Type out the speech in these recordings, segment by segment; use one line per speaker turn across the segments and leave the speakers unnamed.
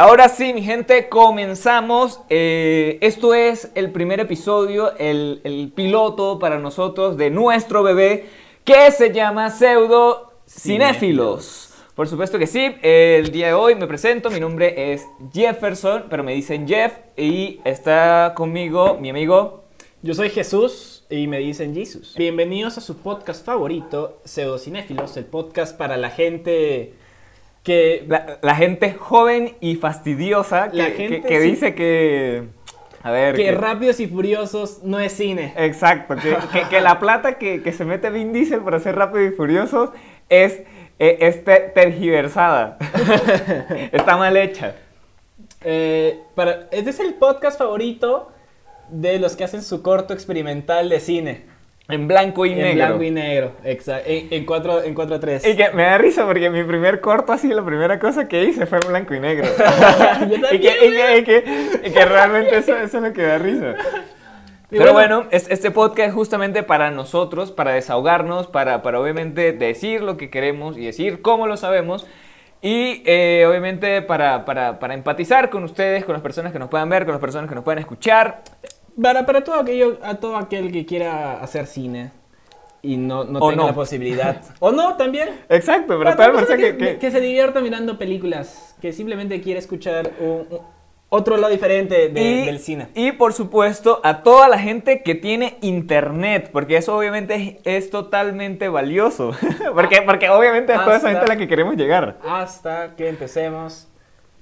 Ahora sí, mi gente, comenzamos. Eh, esto es el primer episodio, el, el piloto para nosotros de nuestro bebé que se llama Pseudo Cinéfilos. Por supuesto que sí, el día de hoy me presento, mi nombre es Jefferson, pero me dicen Jeff y está conmigo mi amigo
Yo soy Jesús y me dicen Jesus. Bienvenidos a su podcast favorito, Pseudocinéfilos, el podcast para la gente que...
la, la gente joven y fastidiosa que,
La
que-
gente,
que
sí.
dice que... A ver...
Que
que-
Rápidos y Furiosos no es cine.
Exacto, que, la plata que, que se mete Vin Diesel para ser rápido y furioso es, eh, es tergiversada. Está mal hecha.
Eh, para, este es el podcast favorito de los que hacen su corto experimental de cine.
En blanco y
en
negro.
blanco y negro, exacto. En, en 4 en 4 3.
Y que me da risa porque mi primer corto así, la primera cosa que hice fue en blanco y negro. Y, que, y, que, y que- y que realmente eso, eso es lo que da risa. Pero bueno, es- este podcast es justamente para nosotros, para desahogarnos, para, para obviamente decir lo que queremos y decir cómo lo sabemos. Y eh, obviamente para, para, para empatizar con ustedes, con las personas que nos puedan ver, con las personas que nos puedan escuchar.
Para, para todo aquello, a todo aquel que quiera hacer cine y no, no
O
tenga
no.
la posibilidad. o no, también.
Exacto, pero toda persona que...
que,
que-
se divierta mirando películas, que simplemente quiere escuchar un- un- otro lado diferente de-
y,
del cine.
y por supuesto a toda la gente que tiene internet, porque eso obviamente es, es totalmente valioso. porque, porque obviamente es toda esa gente a la que queremos llegar.
Hasta que empecemos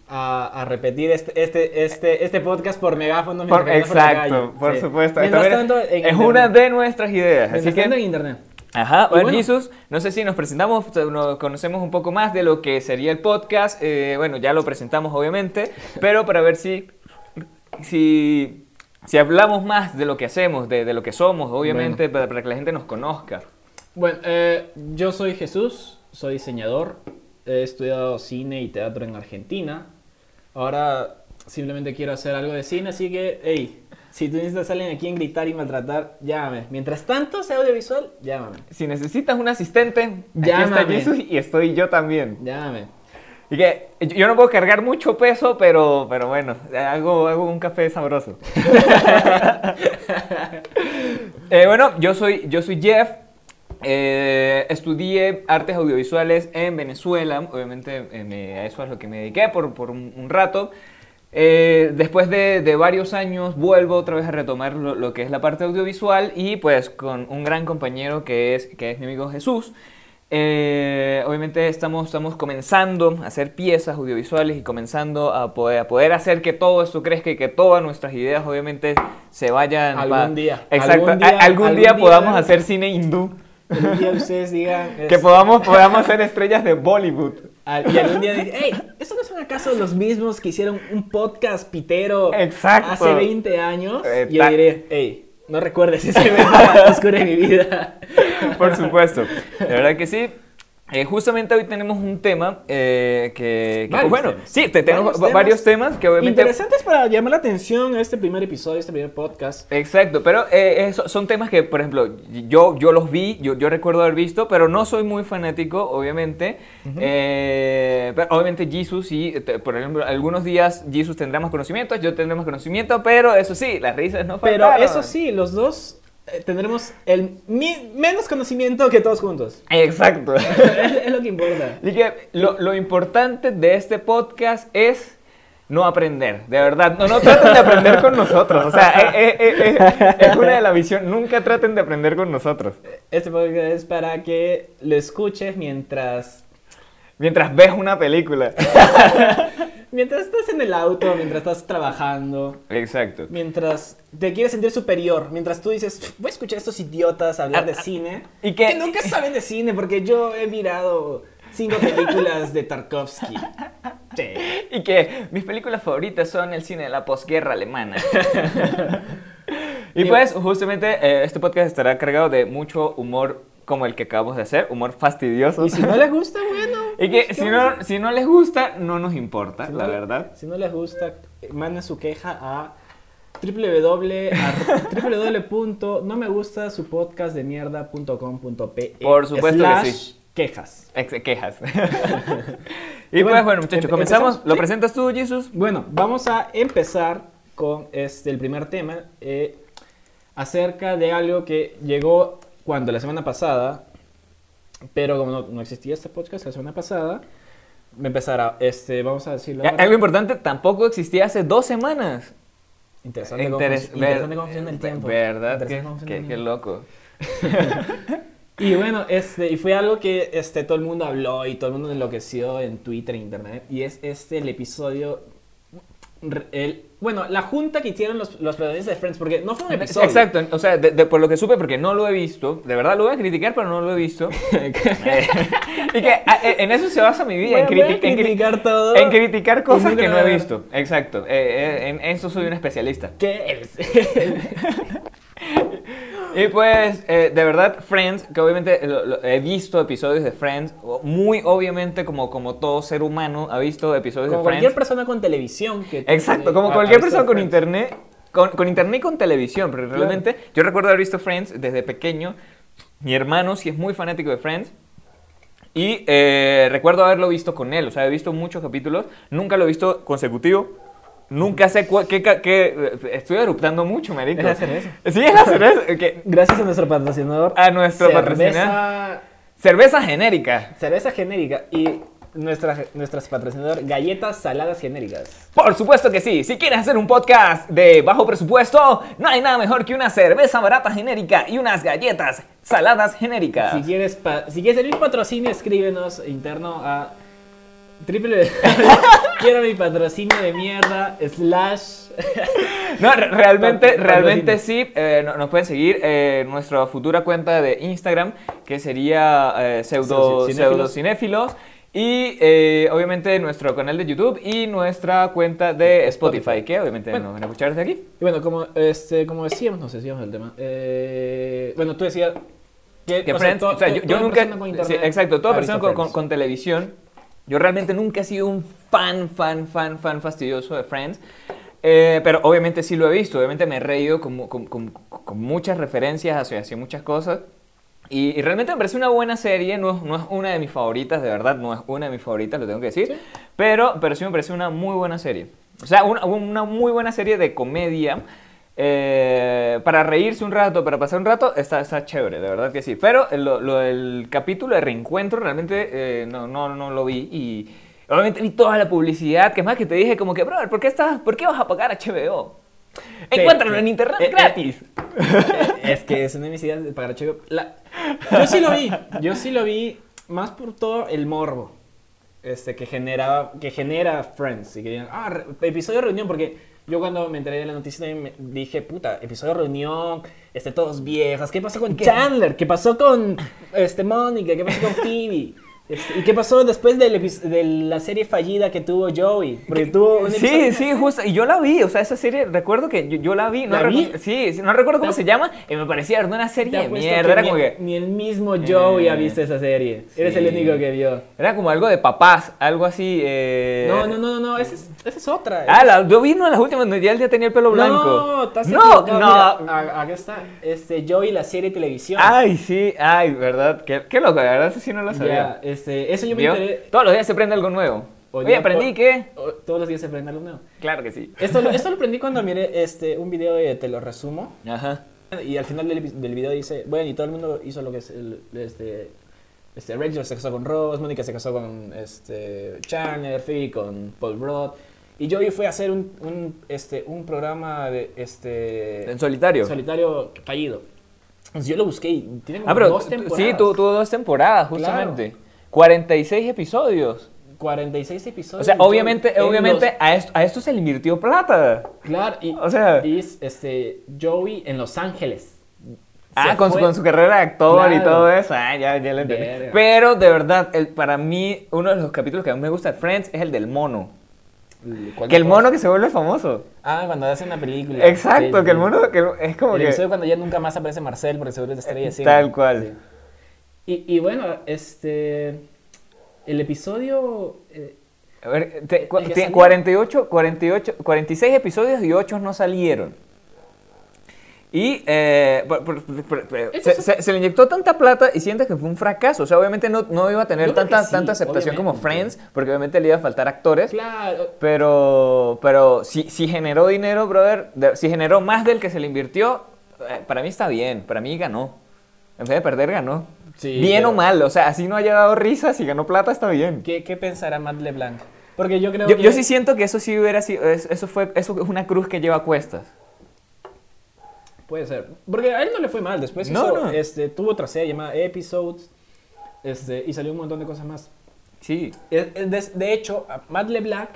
a, a repetir este, este, este, este podcast por megáfono.
Por-
por
exacto, por
Sí.
supuesto.
Tanto,
es
internet.
una de nuestras ideas. Así
tanto, en
que,
internet.
ajá, bueno,
bueno.
Jesús, no sé si nos presentamos, nos conocemos un poco más de lo que sería el podcast. eh, bueno, ya lo presentamos obviamente, pero para ver si, si, si hablamos más de lo que hacemos, de, de lo que somos, obviamente, para, para que la gente nos conozca.
Bueno, eh, yo soy Jesús, soy diseñador, he estudiado cine y teatro en Argentina. Ahora simplemente quiero hacer algo de cine, así que, hey, si tú necesitas a alguien a quien gritar y maltratar, llámame. Mientras tanto sea audiovisual, llámame.
Si necesitas un asistente, aquí está
Llámame.
Jesús y estoy yo también.
Llámame.
Y que yo no puedo cargar mucho peso, pero, pero bueno, hago, hago un café sabroso. Eh, bueno, yo soy, yo soy Jeff. Eh, estudié artes audiovisuales en Venezuela. Obviamente eh, me- a eso es lo que me dediqué por, por un, un rato. Eh, después de, de varios años vuelvo otra vez a retomar lo, lo que es la parte audiovisual y pues con un gran compañero que es, que es mi amigo Jesús. Eh, obviamente estamos, estamos comenzando a hacer piezas audiovisuales y comenzando a poder, a poder hacer que todo esto crezca y que todas nuestras ideas obviamente se vayan...
Algún
pa-
día,
Exacto.
algún día,
algún
algún
día
día.
podamos hacer cine hindú.
Un día ustedes digan...
Que
es-
podamos, podamos ser estrellas de Bollywood.
y algún día dicen, hey, ¿estos no son acaso los mismos que hicieron un podcast pitero
Exacto.
hace 20 años?
Eh,
y yo diré, hey, no recuerdes ese evento oscuro de mi vida.
Por supuesto. La verdad que sí. Eh, justamente hoy tenemos un tema eh, que, que,
Varios
bueno,
temas.
sí, te tenemos
Varios
va-
temas.
que obviamente
Interesantes para llamar la atención a este primer episodio, este primer podcast.
Exacto, pero eh, eso- son temas que, por ejemplo, yo, yo los vi, yo, yo recuerdo haber visto, pero no soy muy fanático, obviamente. Eh, pero obviamente Jesus, sí, por ejemplo, algunos días Jesus tendrá más conocimiento, yo tendré más conocimiento, pero eso sí, las risas no
Pero
faltaron.
eso sí, los dos eh, tendremos el menos conocimiento que todos juntos.
Exacto.
es, es lo que importa.
Así que lo, lo importante de este podcast es no aprender, de verdad. No, no traten de aprender con nosotros. O sea, eh, eh, eh, eh, es una de la visión. Nunca traten de aprender con nosotros.
Este podcast es para que lo escuches mientras
Mientras ves una película.
mientras estás en el auto, mientras estás trabajando,
Exacto.
mientras te quieres sentir superior, mientras tú dices, voy a escuchar a estos idiotas hablar de cine,
y que-
nunca saben de cine, porque yo he mirado cinco películas de Tarkovsky. Sí.
Y que mis películas favoritas son el cine de la posguerra alemana. y pues, justamente, eh, este podcast estará cargado de mucho humor como el que acabamos de hacer, humor fastidioso.
Y si no les gusta, bueno.
Y que
pues,
si
¿qué
no, si no les gusta, no nos importa,
si
la
no-
verdad.
Si no les gusta, eh, manden su queja a www, ar- www.no me gusta su podcast de mierda.com.pe
Por supuesto que sí.
quejas.
Ex- quejas. y
Bueno,
pues bueno, muchachos, comenzamos. ¿Lo
Sí.
presentas tú, Jesus?
Bueno, vamos a empezar con este, el primer tema eh, acerca de algo que llegó cuando la semana pasada, pero como no, no existía este podcast la semana pasada, me empezará, este, vamos a decirlo ahora.
Algo importante, tampoco existía hace dos semanas.
Interesante, cómo,
Interes-
func- interesante cómo funciona el tiempo.
¿Verdad? Qué,
cómo
qué- qué loco.
Y bueno, este, y fue algo que este, todo el mundo habló y todo el mundo enloqueció en Twitter e Internet. Y es este el episodio. El, bueno, la junta que hicieron los, los protagonistas de Friends, porque no fue un episodio.
Exacto, o sea, de- de- por lo que supe, porque no lo he visto, de verdad lo voy a criticar, pero no lo he visto. Eh, y que a- e- en eso se basa mi vida, en, criti-
criticar todo.
en criticar cosas que no he visto. Exacto, eh, eh, en eso soy un especialista.
¿Qué es?
Y pues, eh, de verdad, Friends, que obviamente lo- lo- he visto episodios de Friends, muy obviamente como, como todo ser humano ha visto episodios
como
de
cualquier
Friends.
persona con televisión que
Exacto, como cualquier persona con
Friends.
internet, con, con internet y con televisión, pero
Claro.
realmente yo recuerdo haber visto Friends desde pequeño. Mi hermano sí es muy fanático de Friends. Y eh, recuerdo haberlo visto con él, o sea, he visto muchos capítulos, nunca lo he visto consecutivo, nunca sé qué, estoy eruptando mucho, marico.
Es la cerveza.
Sí, es la cerveza,
Gracias a nuestro patrocinador.
A nuestro
cerveza,
patrocinador. cerveza genérica.
Cerveza genérica y nuestra, nuestras patrocinador galletas saladas genéricas.
Por supuesto que sí. Si quieres hacer un podcast de bajo presupuesto, no hay nada mejor que una cerveza barata genérica y unas galletas saladas genéricas.
Si quieres, pa- si quieres mismo patrocinio, escríbenos interno a triple quiero mi patrocinio de mierda slash
No, re- realmente,
Pat-
realmente sí. eh, no- nos pueden seguir eh, nuestra futura cuenta de Instagram, que sería eh, pseudo, cinéfilos. Y eh, obviamente nuestro canal de YouTube y nuestra cuenta de Spotify,
Spotify.
que obviamente
Bueno.
nos van a escuchar desde aquí.
y bueno como este como decíamos nos decíamos el tema eh, bueno tú decías que,
que
o sea,
o yo, nunca, sí, exacto, toda persona con televisión, yo realmente nunca he sido un fan, fan, fan, fan fastidioso de Friends, eh, pero obviamente sí lo he visto, obviamente me he reído con, con- con- con muchas referencias hacia, hacia muchas cosas, y, y realmente me parece una buena serie, no es, no es una de mis favoritas, de verdad, no es una de mis favoritas, lo tengo que decir,
Sí.
pero, pero sí me parece una muy buena serie. O sea, una, una muy buena serie de comedia. Eh, para reírse un rato, para pasar un rato, está, está chévere, de verdad que sí. Pero lo, lo del capítulo de reencuentro realmente eh, no, no, no lo vi y obviamente vi toda la publicidad, que es más que te dije como que, brother, ¿por qué, estás, ¿por qué vas a pagar HBO?
Sí,
Encuéntralo
sí.
en internet
Eh,
gratis.
Es que es una ideas de pagar. La- Yo sí lo vi. Yo sí lo vi más por todo el morbo este, que, generaba, que genera Friends. Y que digan, ah, episodio de reunión, porque yo cuando me enteré de la noticia me dije, puta, episodio de reunión, este, todos viejas. ¿Qué pasó con Chandler? ¿Qué pasó con este, Mónica? ¿Qué pasó con Phoebe? Este, ¿Y qué pasó después del de la serie fallida que tuvo Joey? Porque tuvo un
Sí, sí, justo. Y yo la vi, o sea, esa serie, recuerdo que yo, yo la vi. No
¿La vi?
Sí, no recuerdo cómo se llama. Y me parecía era una serie de mierda. Era
ni,
como que.
ni el mismo Joey ha
Eh,
visto esa serie. Eres el único que vio.
Era como algo de papás, algo así. eh,
No, no, no, no, esa es, esa es otra.
Ah, la, yo vi una de las últimas donde ya tenía el pelo blanco.
No, estás
no, no.
Mira, acá está, este, Joey, la serie de televisión.
Ay, sí, ay, verdad. Qué, qué loco, de verdad, eso sí no lo sabía.
Este, eso yo me
¿Vio?
enteré.
Todos los días se aprende algo nuevo. Oye, aprendí que.
Todos los días se aprende algo nuevo.
Claro que sí.
Esto, lo- esto lo aprendí cuando miré este, un video de Te lo resumo.
Ajá.
Y al final del, del video dice, bueno, y todo el mundo hizo lo que es el, este, este, Rachel se casó con Ross, Mónica se casó con este, Chandler, Phoebe con Paul Rudd. Y Joey fue a hacer un, un, este, un programa de este,
En solitario.
solitario fallido. Entonces yo lo busqué y tiene como
Ah, pero
dos
tú-
temporadas.
sí, tuvo tuvo dos temporadas,
Claro.
Justamente. 46 episodios.
46 episodios.
O sea,
Joey
obviamente,
en
obviamente
los-
a, esto, a esto se le invirtió plata.
claro, y,
o sea-
y es, este, Joey en Los Ángeles.
Ah,
Se
con su, con su carrera de actor y todo eso. Ah, ya, ya lo entendí.
Verga.
Pero de verdad, el, para mí, uno de los capítulos que más me gusta de Friends es el del mono.
¿Cuál
Que el mono que se vuelve famoso.
Ah, cuando hace una película.
Exacto,
Sí,
que el mono que es como
El
que.
episodio cuando ya nunca más aparece Marcel porque seguro es estrella.
Tal cual.
Sí. Y, y bueno, este. El episodio. eh,
A ver, te- cu-
salió.
48, 48, 46 episodios y 8 no salieron. Y eh, por- por- por- se, se- se le inyectó tanta plata y sientes que fue un fracaso. O sea, obviamente no, no iba a tener tanta,
sí,
tanta aceptación como. Friends, porque obviamente le iba a faltar actores.
Claro.
Pero, pero si, si generó dinero, brother, de- si generó más del que se le invirtió, eh, para mí está bien, para mí ganó. En vez de perder, ganó.
Sí,
bien
pero-
o mal, o sea, así no haya dado risas, si ganó plata, está bien.
¿Qué, qué pensará Matt LeBlanc? Porque yo creo
Yo,
que...
yo sí siento que eso sí hubiera sido, es- eso fue, eso es una cruz que lleva a cuestas.
Puede ser. Porque a él no le fue mal. Después
No,
hizo,
no.
Este, tuvo otra serie llamada Episodes. Este, y salió un montón de cosas más.
Sí.
Eh, eh, De, de hecho, Matt LeBlanc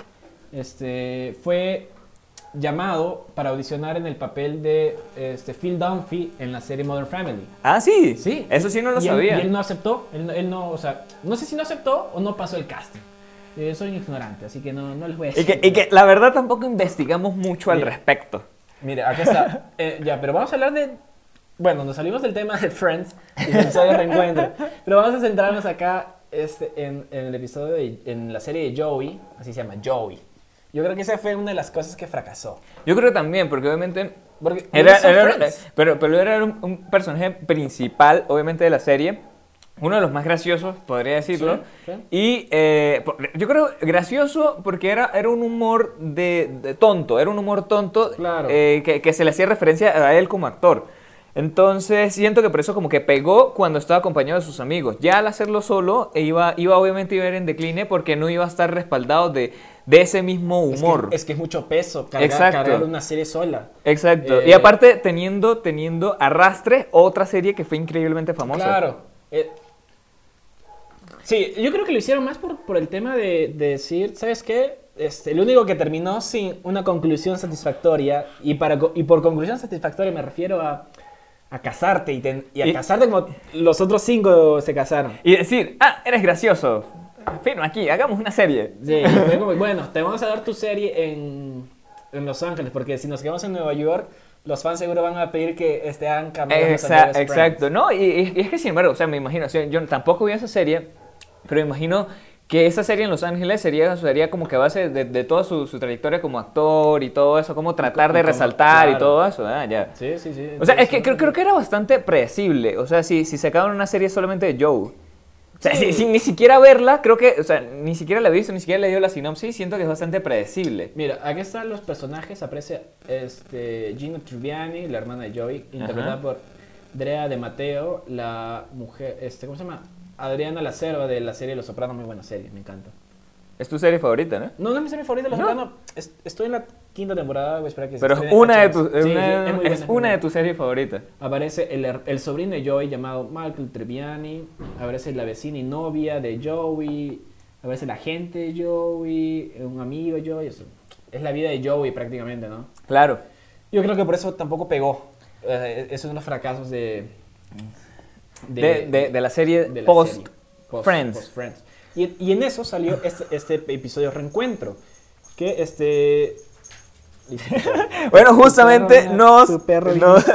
este, fue llamado para audicionar en el papel de este, Phil Dunphy en la serie Modern Family.
Ah, sí.
Sí.
Eso sí no lo
y él-
sabía.
y él no aceptó. Él, él no, o sea, no sé si no aceptó o no pasó el casting. Eh, soy ignorante, así que no, no les voy a
Y
decir.
que, y que la verdad tampoco investigamos mucho al
Mira.
respecto.
Mire, aquí está. Eh, ya, pero vamos a hablar de. Bueno, nos salimos del tema de Friends y del de reencuentro. Pero vamos a centrarnos acá este, en, en el episodio de. en la serie de Joey. Así se llama, Joey. Yo creo que esa fue una de las cosas que fracasó.
Yo creo también, porque obviamente
Porque
Era, pero, pero era un, un personaje principal, obviamente, de la serie. Uno de los más graciosos, podría decirlo.
Sí, sí.
Y eh, yo creo gracioso porque era, era un humor de, de tonto, era un humor tonto
Claro.
eh, que, que se le hacía referencia a él como actor. Entonces siento que por eso como que pegó cuando estaba acompañado de sus amigos. Ya al hacerlo solo e iba, iba obviamente a ir en decline porque no iba a estar respaldado de, de ese mismo
Es que-
humor.
Es que, es mucho peso cargar, cargar una serie sola.
Exacto.
Eh,
y aparte teniendo, teniendo Arrastre, otra serie que fue increíblemente famosa.
Claro. Eh, sí, yo creo que lo hicieron más por, por el tema de, de decir, ¿sabes qué? Este, el único que terminó sin una conclusión satisfactoria, y, para, y por conclusión satisfactoria me refiero a, a casarte, y, ten- y a
Y-
casarte como los otros cinco se casaron.
Y decir, ah, eres gracioso. Firma aquí, hagamos una serie.
Sí, fue como, bueno, te vamos a dar tu serie en, en Los Ángeles, porque si nos quedamos en Nueva York, los fans seguro van a pedir que este, hagan cambios en los
Exa-
anteriores
exacto. ¿no? Y, y- y es que sin embargo, o sea, me imagino, o sea, yo tampoco vi esa serie, pero me imagino que esa serie en Los Ángeles sería, sería como que a base de, de toda su, su trayectoria como actor y todo eso, como tratar de
y como-
resaltar y
claro.
todo eso, ah, ya.
Sí, sí, sí.
O sea, es que creo, creo que era bastante predecible. O sea, si, si sacaban una serie solamente de Joe. O sea,
Sí.
sin ni siquiera verla, creo que, o sea, ni siquiera la he visto, ni siquiera le dio la sinopsis, siento que es bastante predecible.
Mira, aquí están los personajes. Aprecia este, Gina Triviani, la hermana de Joey, interpretada
Ajá.
por Drea de Mateo, la mujer, este, ¿cómo se llama? Adriana La Cerva de la serie Los Sopranos, muy buena serie, me encanta.
Es tu serie favorita, ¿no?
No, no es mi serie favorita, Los
¿No?
Sopranos. es- estoy en la quinta temporada, voy a esperar que se
Pero es una de
HBO.
tus, es
Sí,
una,
sí, es muy buena,
es
muy
una de tus series favoritas.
Aparece el, sobrino de Joey llamado Michael Triviani. Aparece la vecina y novia de Joey. Aparece la gente de Joey. Un amigo de Joey. Es, es la vida de Joey prácticamente, ¿no?
Claro.
Yo creo que por eso tampoco pegó. Eh, es uno de los fracasos de.
De, de- de la serie
de la
post,
serie. Post-
Friends.
post Friends. Y, y en eso salió este, este episodio Reencuentro. Que este.
Bueno, justamente
perro,
nos,
tu perro
nos,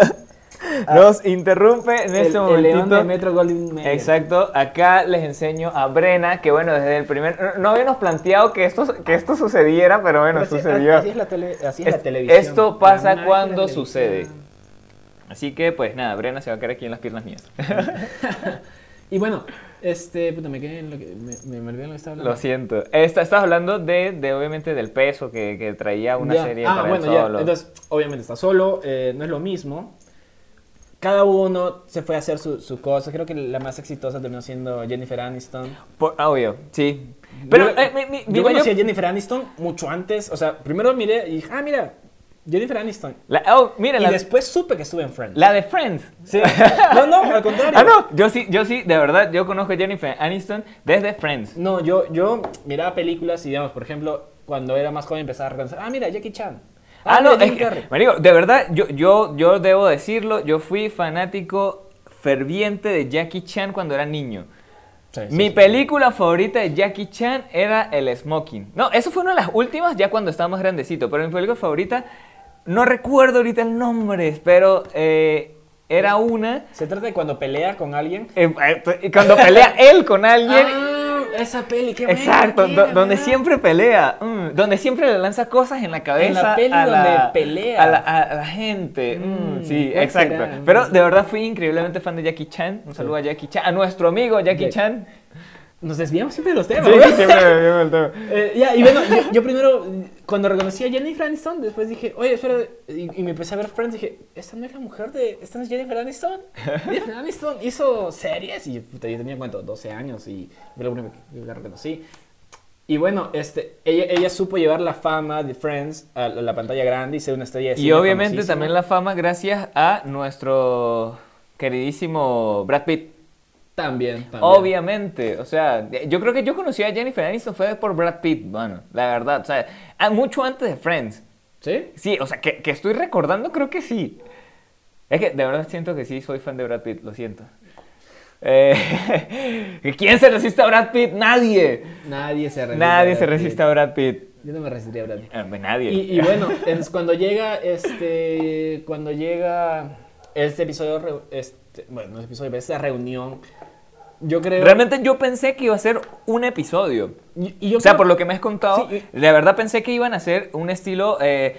nos interrumpe en
el,
este
el león
momentito.
de Metro Golden Mayer.
Exacto, acá les enseño a Brena que bueno, desde el primer... no- habíamos planteado que esto, que esto sucediera, pero bueno,
Pero
sucedió.
Así es la, tele- así es la televisión.
Esto pasa cuando sucede. Así que pues nada, Brena se va a quedar aquí en las piernas mías.
Y bueno, este, puta, me quedé en lo que, me, me olvidé en lo que estaba hablando.
Lo siento. Esta, estás hablando de, de obviamente del peso que, que traía una
Ya.
serie
ah,
para
bueno, ya.
solo.
Entonces, obviamente está solo, eh, no es lo mismo. Cada uno se fue a hacer su, su cosa. Creo que la más exitosa terminó siendo Jennifer Aniston.
Por- ah, obvio, sí. Pero
yo,
eh, mi,
yo conocí a Jennifer Aniston mucho antes. O sea, primero miré y dije, ah, mira, Jennifer Aniston.
la, oh, mira,
Y
la,
después supe que estuve en Friends.
la de Friends.
Sí. No, no, al contrario.
Ah, no, yo sí, yo sí, de verdad, yo conozco a Jennifer Aniston desde Friends.
No, yo, yo miraba películas y, digamos, por ejemplo, cuando era más joven empezaba a reconocer, ah, mira, Jackie Chan.
Ah, no,
mira,
es que, marico, de verdad, yo, yo, yo debo decirlo, yo fui fanático ferviente de Jackie Chan cuando era niño.
Sí, sí,
Mi
sí.
película favorita de Jackie Chan era El Smoking. No, eso fue una de las últimas ya cuando estaba más grandecito, pero mi película favorita, no recuerdo ahorita el nombre, pero eh, era una...
Se trata de cuando pelea con alguien.
eh, eh, cuando pelea él con alguien
Ah, esa peli, qué buena,
Exacto, do-
era,
donde siempre pelea, mm, donde siempre le lanza cosas en la cabeza.
En la peli
a la,
donde pelea.
A la, a- a la gente. mm,
Mm,
sí,
¿cuál
exacto.
será?
Pero de verdad fui increíblemente fan de Jackie Chan. Un saludo a Jackie Chan, a nuestro amigo Jackie
Jack-
Chan.
Nos desviamos siempre de los temas.
Sí,
¿verdad?
siempre me vio el tema.
Eh, ya, y bueno, yo, yo primero, cuando reconocí a Jennifer Aniston, después dije, oye, espera, y, y me empecé a ver Friends, dije, ¿esta no es la mujer de, esta no es Jennifer Aniston? Jennifer Aniston hizo series, y puta, yo tenía, ¿cuánto? 12 años, y fue la única que la reconocí. Y bueno, este, ella, ella supo llevar la fama de Friends a la pantalla grande y ser una estrella de
Y obviamente
famosísima.
también la fama gracias a nuestro queridísimo Brad Pitt.
También, también.
Obviamente, o sea, yo creo que yo conocí a Jennifer Aniston fue por Brad Pitt, bueno, la verdad, o sea, ah, mucho antes de Friends.
¿Sí?
Sí, o sea, que, que estoy recordando, creo que sí. Es que de verdad siento que sí, soy fan de Brad Pitt, lo siento. Eh, ¿Quién se resiste a Brad Pitt? Nadie.
Nadie se resiste.
Nadie
a
se resiste a Brad Pitt.
Yo no me resistiría a Brad Pitt.
Eh, pues nadie.
Y, y bueno, es cuando llega este. Cuando llega este episodio. Este, bueno, no es episodio, pero esta reunión. Yo creo.
Realmente yo pensé que iba a ser un episodio.
Y, y yo
o sea,
creo-
por lo que me has contado,
Sí,
de verdad pensé que iban a hacer un estilo, eh,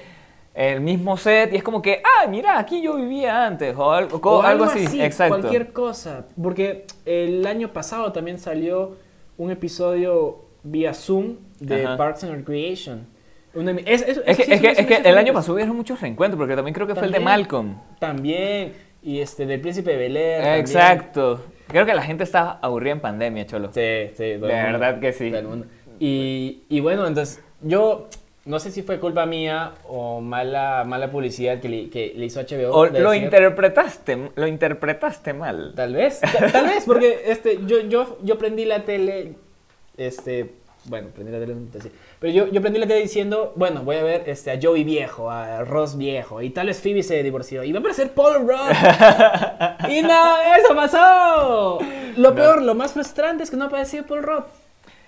el mismo set, y es como que, ah, mira, aquí yo vivía antes, o algo,
o
algo así. Exacto.
Cualquier cosa. Porque el año pasado también salió un episodio vía Zoom de
Ajá.
Parks and Recreation. Una es, es-
Es que,
sí,
es que,
sí,
es que
sí,
el año pasado hubieron muchos reencuentros, porque también creo que fue el de. Malcolm.
También. Y este, del Príncipe de Bel Air. también.
Exacto. Creo que la gente estaba aburrida en pandemia, cholo.
Sí, sí.
De
mundo,
verdad que sí.
todo el mundo. Y, y bueno, entonces yo no sé si fue culpa mía o mala, mala publicidad que le, que le hizo HBO.
O lo
decir-
interpretaste, lo interpretaste mal.
Tal vez, ta- tal vez, porque este, yo, yo, yo prendí la tele, este, bueno, prendí la tele, sé, pero yo, yo prendí la tele diciendo, bueno, voy a ver este, a Joey viejo, a Ross viejo, y tal vez Phoebe se divorció, y va a aparecer Paul Rudd. y no, eso pasó. Lo peor, lo más frustrante es que no apareció Paul Rudd.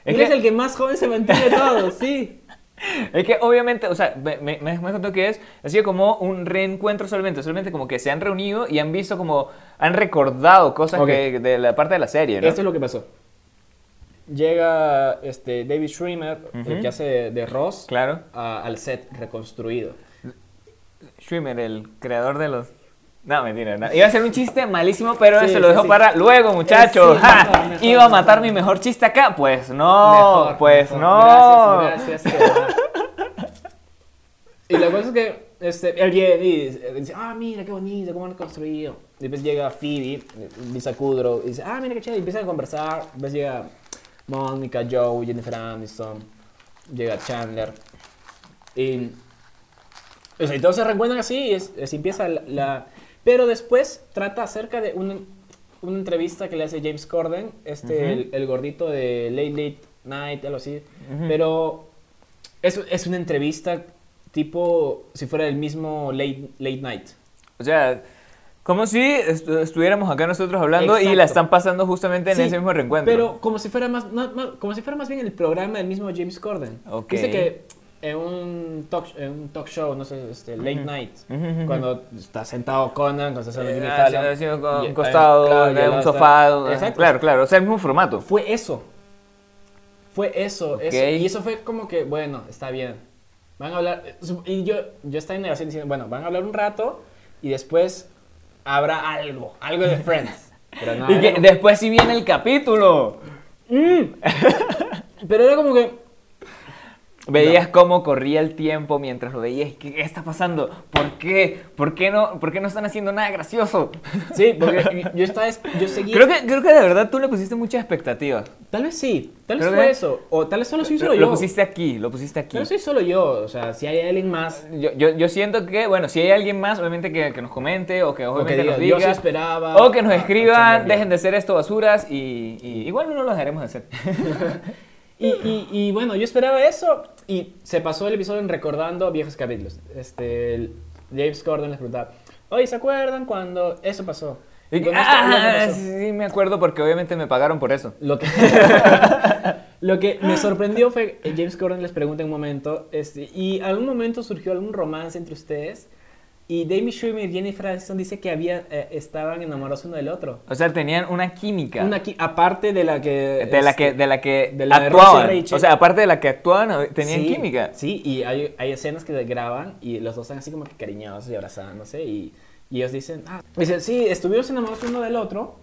Es
Él
que-
es el que más joven se mantiene de todos, sí.
Es que obviamente, o sea, me, me, me contó que es, ha sido como un reencuentro solamente, solamente como que se han reunido y han visto como, han recordado cosas que, de la parte de la serie, ¿no?
Esto es lo que pasó. Llega este, David Schwimmer, el
Ujú.
que hace de, de Ross,
Claro.
a- al set reconstruido.
Schwimmer, el creador de los... No, mentira, no. Iba a ser un chiste malísimo, pero
Sí,
se lo dejo
sí.
para luego, muchachos.
Sí,
¡Ja!
mejor, mejor,
Iba a matar
mejor.
mi mejor chiste acá. Pues no,
Mejor,
pues no.
Gracias, gracias. y la cosa es que este, él viene y dice, dice, ah, mira, qué bonito, cómo han construido. Y después llega Phoebe, Lisa Kudrow, y dice, ah, mira qué chévere, y empiezan a conversar. Después llega Mónica, Joe, Jennifer Aniston, llega Chandler. Y, o sea, y todos se reencuentran así, y es, es- empieza la, la- Pero después trata acerca de una, una entrevista que le hace James Corden, este, el, el gordito de Late Late Night, algo así. Pero es, es una entrevista tipo si fuera el mismo Late, late Night.
O sea, como si estu- estuviéramos acá nosotros hablando y la están pasando justamente en
Sí,
ese mismo reencuentro.
Pero como si fuera más, no, como si fuera más bien el programa del mismo James Corden.
Ok.
Dice que en un talk, en un talk show, no sé, este, late night, cuando está sentado Conan, cuando está sentado
Eh, con-
y-
costado,
claro,
de un sofá.
Exacto.
Claro, claro. O sea, el mismo formato.
Fue eso. Fue eso. Y eso fue como que, bueno, está bien. Van a hablar. Y yo, yo estaba en negación diciendo, bueno, van a hablar un rato y después habrá algo, algo de Friends. Pero no,
Y que
como-
después sí viene el capítulo.
pero era como que.
Veías cómo corría el tiempo mientras lo veías. ¿Qué, está pasando? ¿Por qué? ¿Por qué no, por qué no están haciendo nada gracioso?
Sí, porque yo estaba. Yo seguía.
Creo que, creo que de verdad tú le pusiste muchas expectativas.
Tal vez sí, tal vez
Creo
fue
que-
eso. O tal vez solo soy solo
Lo,
yo.
lo pusiste aquí, lo pusiste aquí.
Vez soy solo yo. O sea, si hay alguien más.
Yo, yo, yo siento que, bueno, si hay alguien más, obviamente que, que nos comente o que
O que
obviamente
diga,
nos
yo
diga.
sí esperaba.
o que nos escriban, dejen de hacer esto basuras y, y igual no lo dejaremos de hacer.
Y, y, y bueno, yo esperaba eso y se pasó el episodio en recordando viejos capítulos. Este, James Corden les preguntaba, oye, ¿se acuerdan cuando eso pasó?
Y que, ah,
pasó".
sí, me acuerdo porque obviamente me pagaron por eso.
Lo que, lo que me sorprendió fue James Corden les pregunta en un momento, este, ¿y algún momento surgió algún romance entre ustedes? Y David Schwimmer y Jennifer Aniston dice que había, eh, estaban enamorados uno del otro.
O sea, tenían una química.
Una qui- aparte de la que...
de la
este,
que, de la que
de la de
actuaban. O sea, aparte de la que actuaban, tenían
sí,
química.
Sí, y hay, hay escenas que graban y los dos están así como que cariñosos y abrazándose y, y ellos dicen, ah, dicen, sí, estuvimos enamorados uno del otro,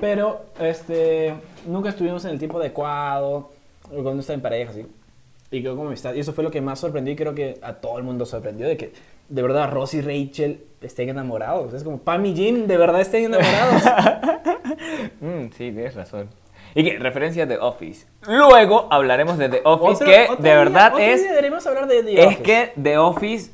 pero este, nunca estuvimos en el tiempo adecuado, o cuando está en pareja, así. Y quedó como amistad. Y eso fue lo que más sorprendió y creo que a todo el mundo sorprendió de que de verdad Ross y Rachel estén enamorados. Es como Pam y Jim de verdad estén enamorados.
Mm, sí, tienes razón. Y que referencia de Office. Luego hablaremos de The Office,
Otro-
que
otro
de
día-
verdad es,
hablar de The
es
Office.
que The Office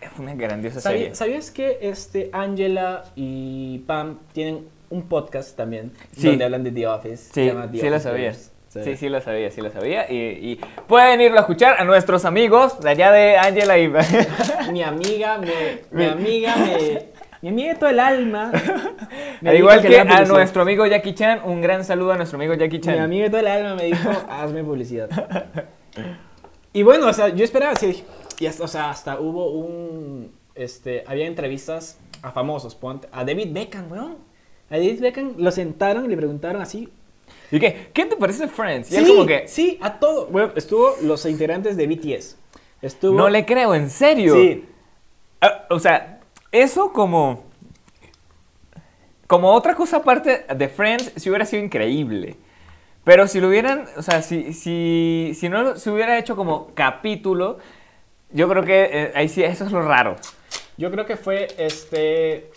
es una grandiosa
¿Sabí-
serie.
¿Sabías que este, Angela y Pam tienen un podcast también?
Sí.
Donde hablan de The Office. se
Sí,
llama The
sí lo
Office
sabía.
Bears.
Sí. sí, lo sabía, sí lo sabía. Y, y pueden irlo a escuchar a nuestros amigos de allá de Angela y...
Mi amiga, me, mi amiga, me, mi amiga de todo el alma.
Al igual que, a
publicidad.
nuestro amigo Jackie Chan, un gran saludo a nuestro amigo Jackie
Mi
Chan.
amiga de todo el alma me dijo, hazme publicidad. y bueno, o sea, yo esperaba, sí, y hasta, o sea, hasta hubo un, este, había entrevistas a famosos, ponte, a David Beckham, weón. A David Beckham lo sentaron y le preguntaron así,
¿Y qué? ¿Qué te parece Friends?
Sí,
como que...
sí, a todo. Bueno, estuvo los integrantes de BTS. Estuvo.
No le creo, en serio.
Sí.
Ah, o sea, eso como... Como otra cosa aparte de Friends, sí hubiera sido increíble. Pero si lo hubieran, o sea, si, si, si no se hubiera hecho como capítulo, yo creo que eh, ahí sí, eso es lo raro.
Yo creo que fue este.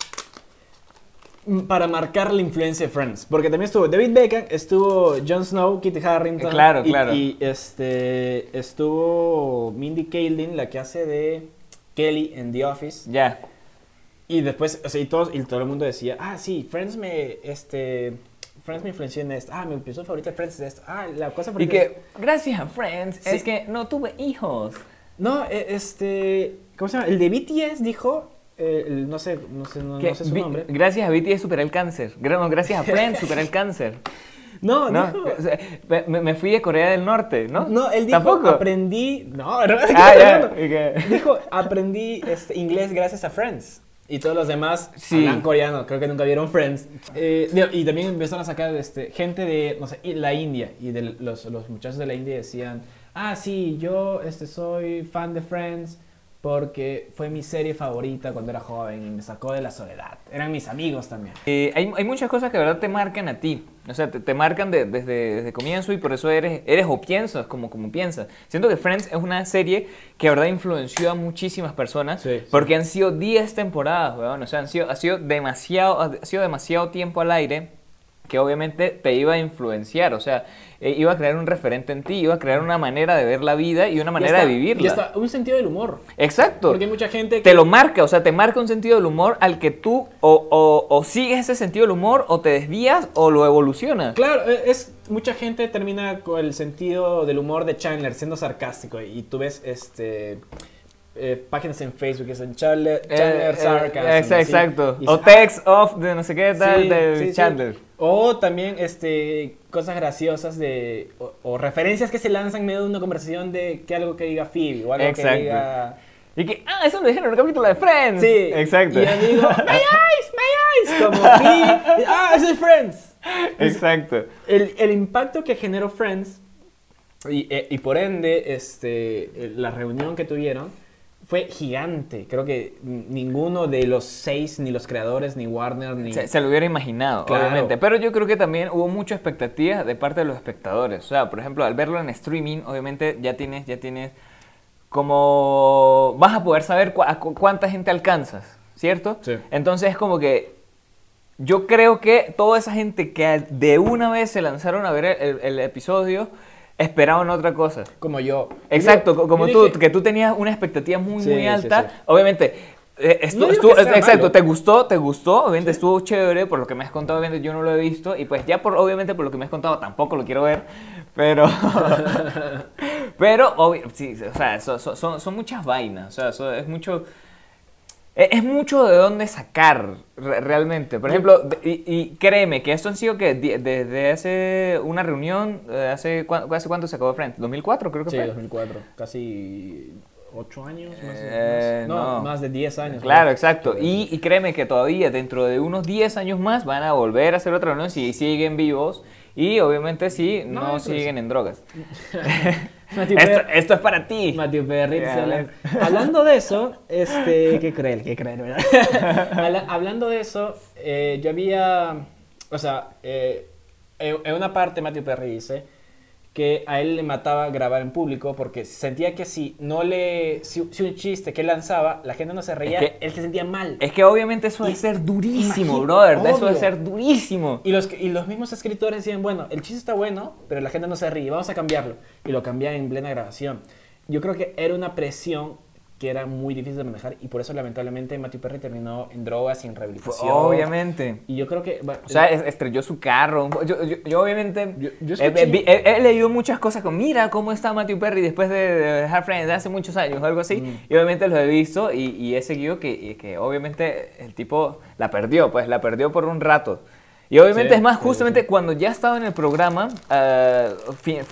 Para marcar la influencia de Friends. Porque también estuvo David Beckham, estuvo Jon Snow, Kit Harrington.
Eh, claro,
y-
claro.
Y este. Estuvo Mindy Kaling, la que hace de Kelly en The Office.
Ya.
Y después, o sea, y, todos, y todo el mundo decía, ah, sí, Friends me. Este. Friends me influenció en esto. Ah, mi episodio favorito de Friends es esto. Ah, la cosa
Y
es
que, gracias a Friends,
Sí.
es que no tuve hijos.
No, e- este. ¿Cómo se llama? El de BTS dijo. Eh, no sé, no sé, no, sé su nombre.
Gracias a BTS superé el cáncer. No, Gracias a Friends superé el cáncer.
No,
No,
dijo.
me, me fui de Corea del Norte, ¿no?
No, él dijo,
¿Tampoco?
aprendí. No, no, ¿qué
Ah,
Dijo, aprendí este, inglés gracias a Friends. Y todos los demás
Sí.
hablan coreano, creo que nunca vieron Friends. Eh, y también empezaron a sacar este, gente de, no sé, la India. Y de los, los muchachos de la India decían, ah, sí, yo este, soy fan de Friends porque fue mi serie favorita cuando era joven y me sacó de la soledad. Eran mis amigos también.
Eh, hay, hay muchas cosas que de verdad te marcan a ti. O sea, te, te marcan de- desde, desde comienzo y por eso eres, eres o piensas como, como piensas. Siento que Friends es una serie que de verdad influenció a muchísimas personas
Sí, sí.
porque han sido 10 temporadas, weón. O sea, han sido, ha, sido demasiado, ha sido demasiado tiempo al aire que obviamente te iba a influenciar. O sea, eh, iba a crear un referente en ti, iba a crear una manera de ver la vida y una
Y
manera
hasta-
de vivirla.
Y hasta un sentido del humor.
Exacto.
Porque hay mucha gente que...
Te lo marca, o sea, te marca un sentido del humor al que tú o, o- o sigues ese sentido del humor o te desvías o lo evolucionas.
Claro, e- es mucha gente termina con el sentido del humor de Chandler siendo sarcástico y tú ves este eh, páginas en Facebook que dicen Chandler, Chandler
Eh, eh,
sarcasm,
ex-
así,
exacto. O text of de no sé qué
"Ah,
tal
sí,
de
sí, sí".
Chandler.
O también este cosas graciosas de o, o referencias que se lanzan en medio de una conversación de que algo que diga Phoebe o algo
Exacto.
que diga
Y que, ah, eso lo dijeron en el capítulo de Friends.
Sí,
Exacto.
Y yo digo, "My eyes, my eyes", como Phoebe, ah, eso es Friends.
Exacto.
El, el impacto que generó Friends y, eh, y por ende este, eh, la reunión que tuvieron fue gigante. Creo que ninguno de los seis, ni los creadores, ni Warner, ni...
Se, se lo hubiera imaginado,
Claro.
obviamente. Pero yo creo que también hubo mucha expectativa de parte de los espectadores. O sea, por ejemplo, al verlo en streaming, obviamente ya tienes, ya tienes como... Vas a poder saber cu- a cu- cuánta gente alcanzas, ¿cierto?
Sí.
Entonces es como que... Yo creo que toda esa gente que de una vez se lanzaron a ver el, el episodio esperaban otra cosa.
Como yo.
Exacto,
Yo-
como
yo
tú,
dije-
que tú tenías una expectativa muy,
Sí,
muy alta.
sí.
Obviamente, eh,
No
estuvo,
sea
exacto,
malo.
te gustó, te gustó, obviamente estuvo chévere, por lo que me has contado, obviamente yo no lo he visto, y pues ya por, obviamente por lo que me has contado tampoco lo quiero ver, pero, pero, obvi- sí, o sea, so- so- son, son muchas vainas, o sea, es mucho... e- Es mucho de dónde sacar re- realmente. Por ejemplo, y, y créeme que esto han sido que desde hace una reunión, eh, hace, ¿hace cuánto se acabó Friends? ¿2004 creo que
Sí,
fue?
2004. Casi 8 años, más,
Eh,
más- no,
no.
más de 10 años.
Claro, exacto. Y, y créeme que todavía dentro de unos 10 años más van a volver a hacer otra reunión si siguen vivos y obviamente si
No, que
siguen en drogas. Esto, esto es para ti.
Matthew Perry,
ves.
Hablando de eso, este, qué cruel, qué cruel, ¿verdad? Habla- Hablando de eso, eh, yo había, o sea, eh, en en una parte Matthew Perry dice que a él le mataba grabar en público porque sentía que si no le, si, si un chiste que él lanzaba, la gente no se reía,
que-
él se sentía mal.
Es que obviamente eso debe ser durísimo, brother. Eso debe ser durísimo.
Y los, y los mismos escritores decían, bueno, el chiste está bueno, pero la gente no se ríe, vamos a cambiarlo. Y lo cambiaban en plena grabación. Yo creo que era una presión que era muy difícil de manejar y por eso lamentablemente Matthew Perry terminó en drogas sin rehabilitación.
Obviamente.
Y yo creo que... bueno,
O sea, es- estrelló su carro. Yo, yo- yo obviamente
Yo-
he, he- he leído muchas cosas como, mira cómo está Matthew Perry después de, de dejar Friends de hace muchos años o algo así.
Mm.
Y obviamente lo he visto y, y he seguido que, y que obviamente el tipo la perdió, pues la perdió por un rato. Y obviamente
Sí,
es más, justamente
sí.
cuando ya estaba en el programa, eh, fi- eh,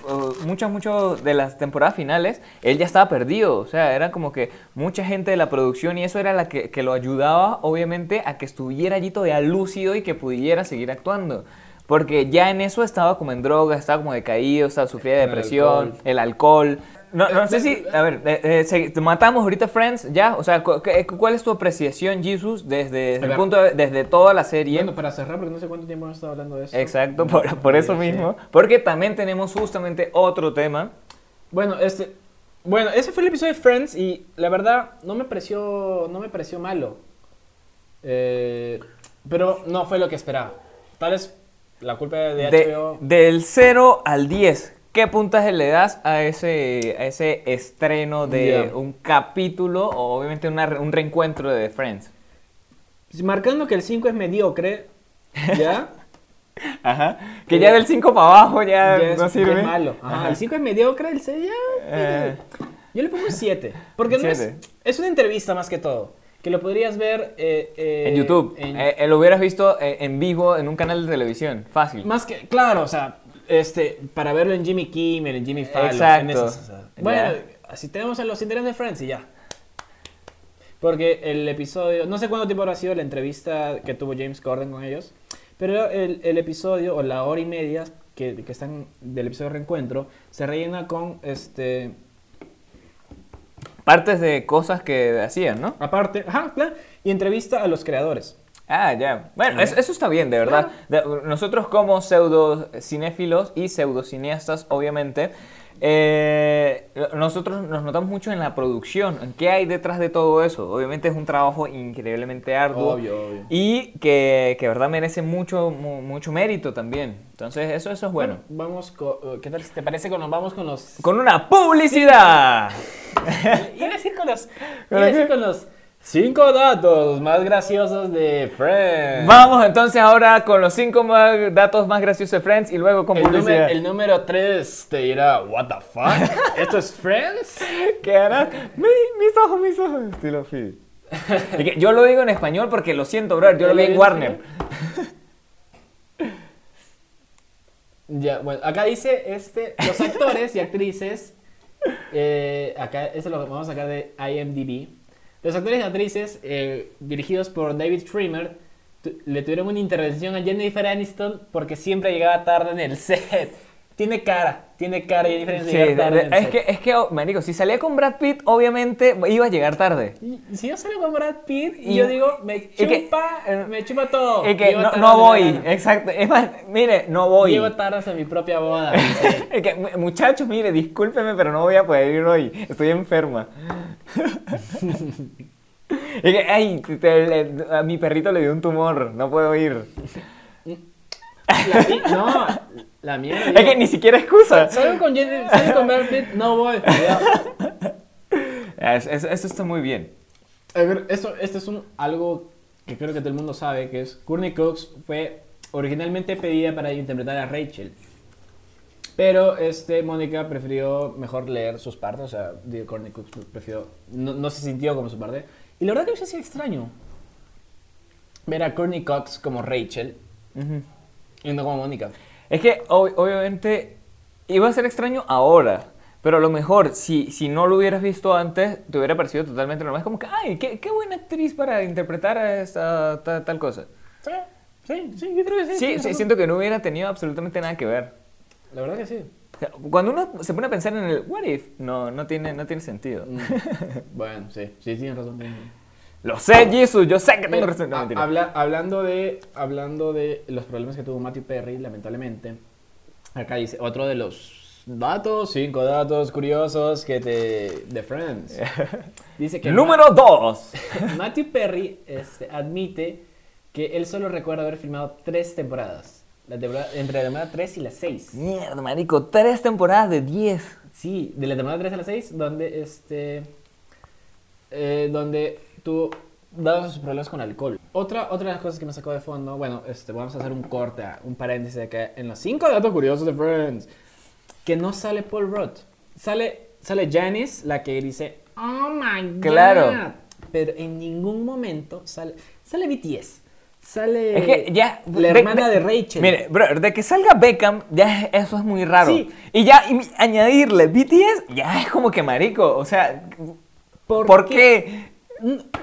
muchas, muchas de las temporadas finales, él ya estaba perdido. O sea, era como que mucha gente de la producción y eso era la que, que lo ayudaba, obviamente, a que estuviera allí todavía lúcido y que pudiera seguir actuando. Porque ya en eso estaba como en droga, estaba como decaído, estaba, sufría de
el
depresión,
alcohol.
el alcohol. No, no sé si, a ver, eh, eh, matamos ahorita Friends, ya, o sea, cu- ¿cuál es tu apreciación, Jesus, desde, el punto de- desde toda la serie?
Bueno, para cerrar, porque no sé cuánto tiempo hemos estado hablando de eso.
Exacto, por, por eso mismo. Porque también tenemos justamente otro tema.
Bueno, este... Bueno, ese fue el episodio de Friends y la verdad no me pareció, no me pareció malo. Eh, pero no fue lo que esperaba. Tal vez la culpa de
De-
HBO...
del 0 al 10, ¿qué puntaje le das a ese, a ese estreno de un capítulo o obviamente una un reencuentro de Friends?
Marcando que el 5 es mediocre, ¿ya?
Ajá. Que ya del 5 para abajo ya,
Ya es,
no
ya
sirve.
es malo. Ajá,
Ajá.
El 5 es mediocre, el 6 ya...
Eh.
Yo le pongo un 7. Porque no es, es una entrevista más que todo. Que lo podrías ver eh, eh,
en YouTube.
en-
Eh, eh, lo hubieras visto eh, en vivo en un canal de televisión. Fácil.
Más que, claro, o sea, este, para verlo en Jimmy Kimmel, en Jimmy Fallon,
Exacto.
en esas, o sea,
Ya.
bueno, así tenemos a los intereses de Friends y ya. Porque el episodio, no sé cuánto tiempo habrá sido la entrevista que tuvo James Corden con ellos, pero el, el episodio, o la hora y media que, que están del episodio de reencuentro, se rellena con, este,
Partes de cosas que hacían, ¿no?
aparte, ajá, y entrevista a los creadores.
Ah, ya. Bueno, eso, eso está bien, de verdad. De- nosotros como pseudo cinéfilos y pseudocineastas, obviamente, eh, nosotros nos notamos mucho en la producción, en qué hay detrás de todo eso. Obviamente es un trabajo increíblemente arduo
Obvio, obvio.
y que, que, verdad merece mucho, mu- mucho mérito también. Entonces eso, eso es bueno.
vamos con, ¿qué tal si te parece que nos vamos con los...
Con una publicidad.
Iba a decir con los,
¿Con
iba a decir con los cinco datos más graciosos de Friends.
Vamos entonces ahora con los cinco más- datos más graciosos de Friends y luego con
El
publicidad.
número, el número 3 te dirá, ¿What the fuck? ¿Esto es Friends?
¿Qué harás? Mi- mis ojos, mis ojos. Yo lo digo en español porque lo siento, bro. Yo lo vi en Warner.
Ya, bueno, acá dice este, los actores y actrices, eh, acá, esto lo vamos a sacar de IMDb. Los actores y actrices eh, dirigidos por David Schwimmer le tuvieron una intervención a Jennifer Aniston porque siempre llegaba tarde en el set. Tiene cara, tiene cara Jennifer Aniston
Sí,
de llegar tarde
de- es que, es que, oh, marico, si salía con Brad Pitt, obviamente iba a llegar tarde.
Y Si yo salgo con Brad Pitt y
Y-
yo digo, me
y que-
chupa, me chupa todo.
Y que no, voy, exacto. Es más, mire, no voy.
Llego tarde a mi propia boda.
Es que, mu- muchachos, mire, discúlpeme, pero no voy a poder ir hoy. Estoy enferma. Es que, ay, te- a mi perrito le dio un tumor, no puedo ir.
La no, la mierda.
Es que ni siquiera excusa.
Salgo con, Jenny- salgo con Brad Pitt, no voy. Ya.
Es- es- Eso está muy bien.
A ver, esto, esto es un, algo que creo que todo el mundo sabe, que es Courtney Cox fue originalmente pedida para interpretar a Rachel. Pero este, Mónica prefirió mejor leer sus partes, o sea, digo, Courtney Cox prefirió, no, no se sintió como su parte. Y la verdad que me hacía extraño ver a Courtney Cox como Rachel
Ujú.
y no como Mónica.
Es que ob- obviamente iba a ser extraño ahora, Pero a lo mejor, si, si no lo hubieras visto antes, te hubiera parecido totalmente normal. Es como que, ay, qué, qué buena actriz para interpretar a esta ta- tal cosa.
Sí, sí, sí, yo creo que sí.
Sí, siento que no hubiera tenido absolutamente nada que ver.
La verdad que sí.
O sea, Cuando uno se pone a pensar en el what if, no, no, tiene, no tiene sentido.
Mm. bueno, sí, sí, tienes razón.
Lo sé, Jesus, yo sé que tengo
Mira,
razón. No,
ha-
mentira.
habla- hablando, de, hablando de los problemas que tuvo Matthew Perry, lamentablemente, acá dice otro de los datos, cinco datos curiosos que te. de Friends. Dice que
Número 2.
Ma- Matthew Perry este, admite que él solo recuerda haber filmado tres temporadas. La temporada, entre la temporada 3 y la 6.
Mierda, marico, tres temporadas de 10.
Sí, de la temporada 3 a la 6, donde este. eh, donde tuvo. Dados sus problemas con alcohol. Otra, otra de las cosas que me sacó de fondo, bueno, este, vamos a hacer un corte, un paréntesis acá en los 5 datos curiosos de Friends. Que no sale Paul Rudd. Sale, sale Janice, la que dice, oh my god.
Claro.
Pero en ningún momento sale. Sale BTS. Sale.
Es que ya.
La hermana de Rachel.
Mire, bro, de que salga Beckham, ya es- eso es muy raro.
Sí.
Y ya y añadirle BTS, ya es como que marico. O sea, ¿por, qué?
Mm,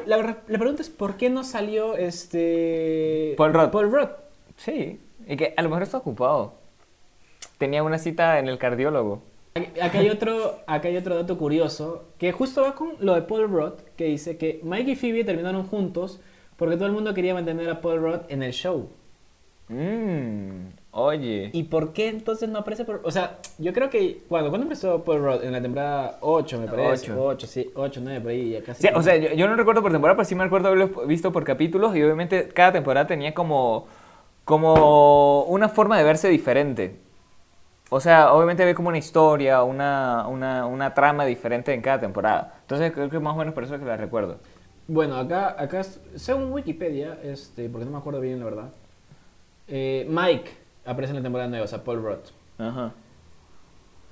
La, la pregunta es: ¿por qué no salió este.
Paul Rudd.
Paul Rudd.
Sí, y que a lo mejor está ocupado. Tenía una cita en el cardiólogo.
Ac- Acá hay, otro, acá hay otro dato curioso que justo va con lo de Paul Rudd, que dice que Mike y Phoebe terminaron juntos porque todo el mundo quería mantener a Paul Rudd en el show.
Mmm, oye.
¿Y por qué entonces no aparece Paul O sea, yo creo que cuando, ¿cuándo empezó Paul Rudd? En la temporada 8, me parece.
Ocho.
8, sí, 8, 9, por ahí, ya casi.
Sí, o sea, yo, yo no recuerdo por temporada, pero sí me recuerdo haberlo visto por capítulos y obviamente cada temporada tenía como, como una forma de verse diferente. O sea, obviamente ve como una historia, una, una, una trama diferente en cada temporada. Entonces creo que más o menos por eso es que la recuerdo.
Bueno, acá, acá según Wikipedia, este, porque no me acuerdo bien la verdad, eh, Mike aparece en la temporada 9, o sea, Paul Rudd.
Ajá.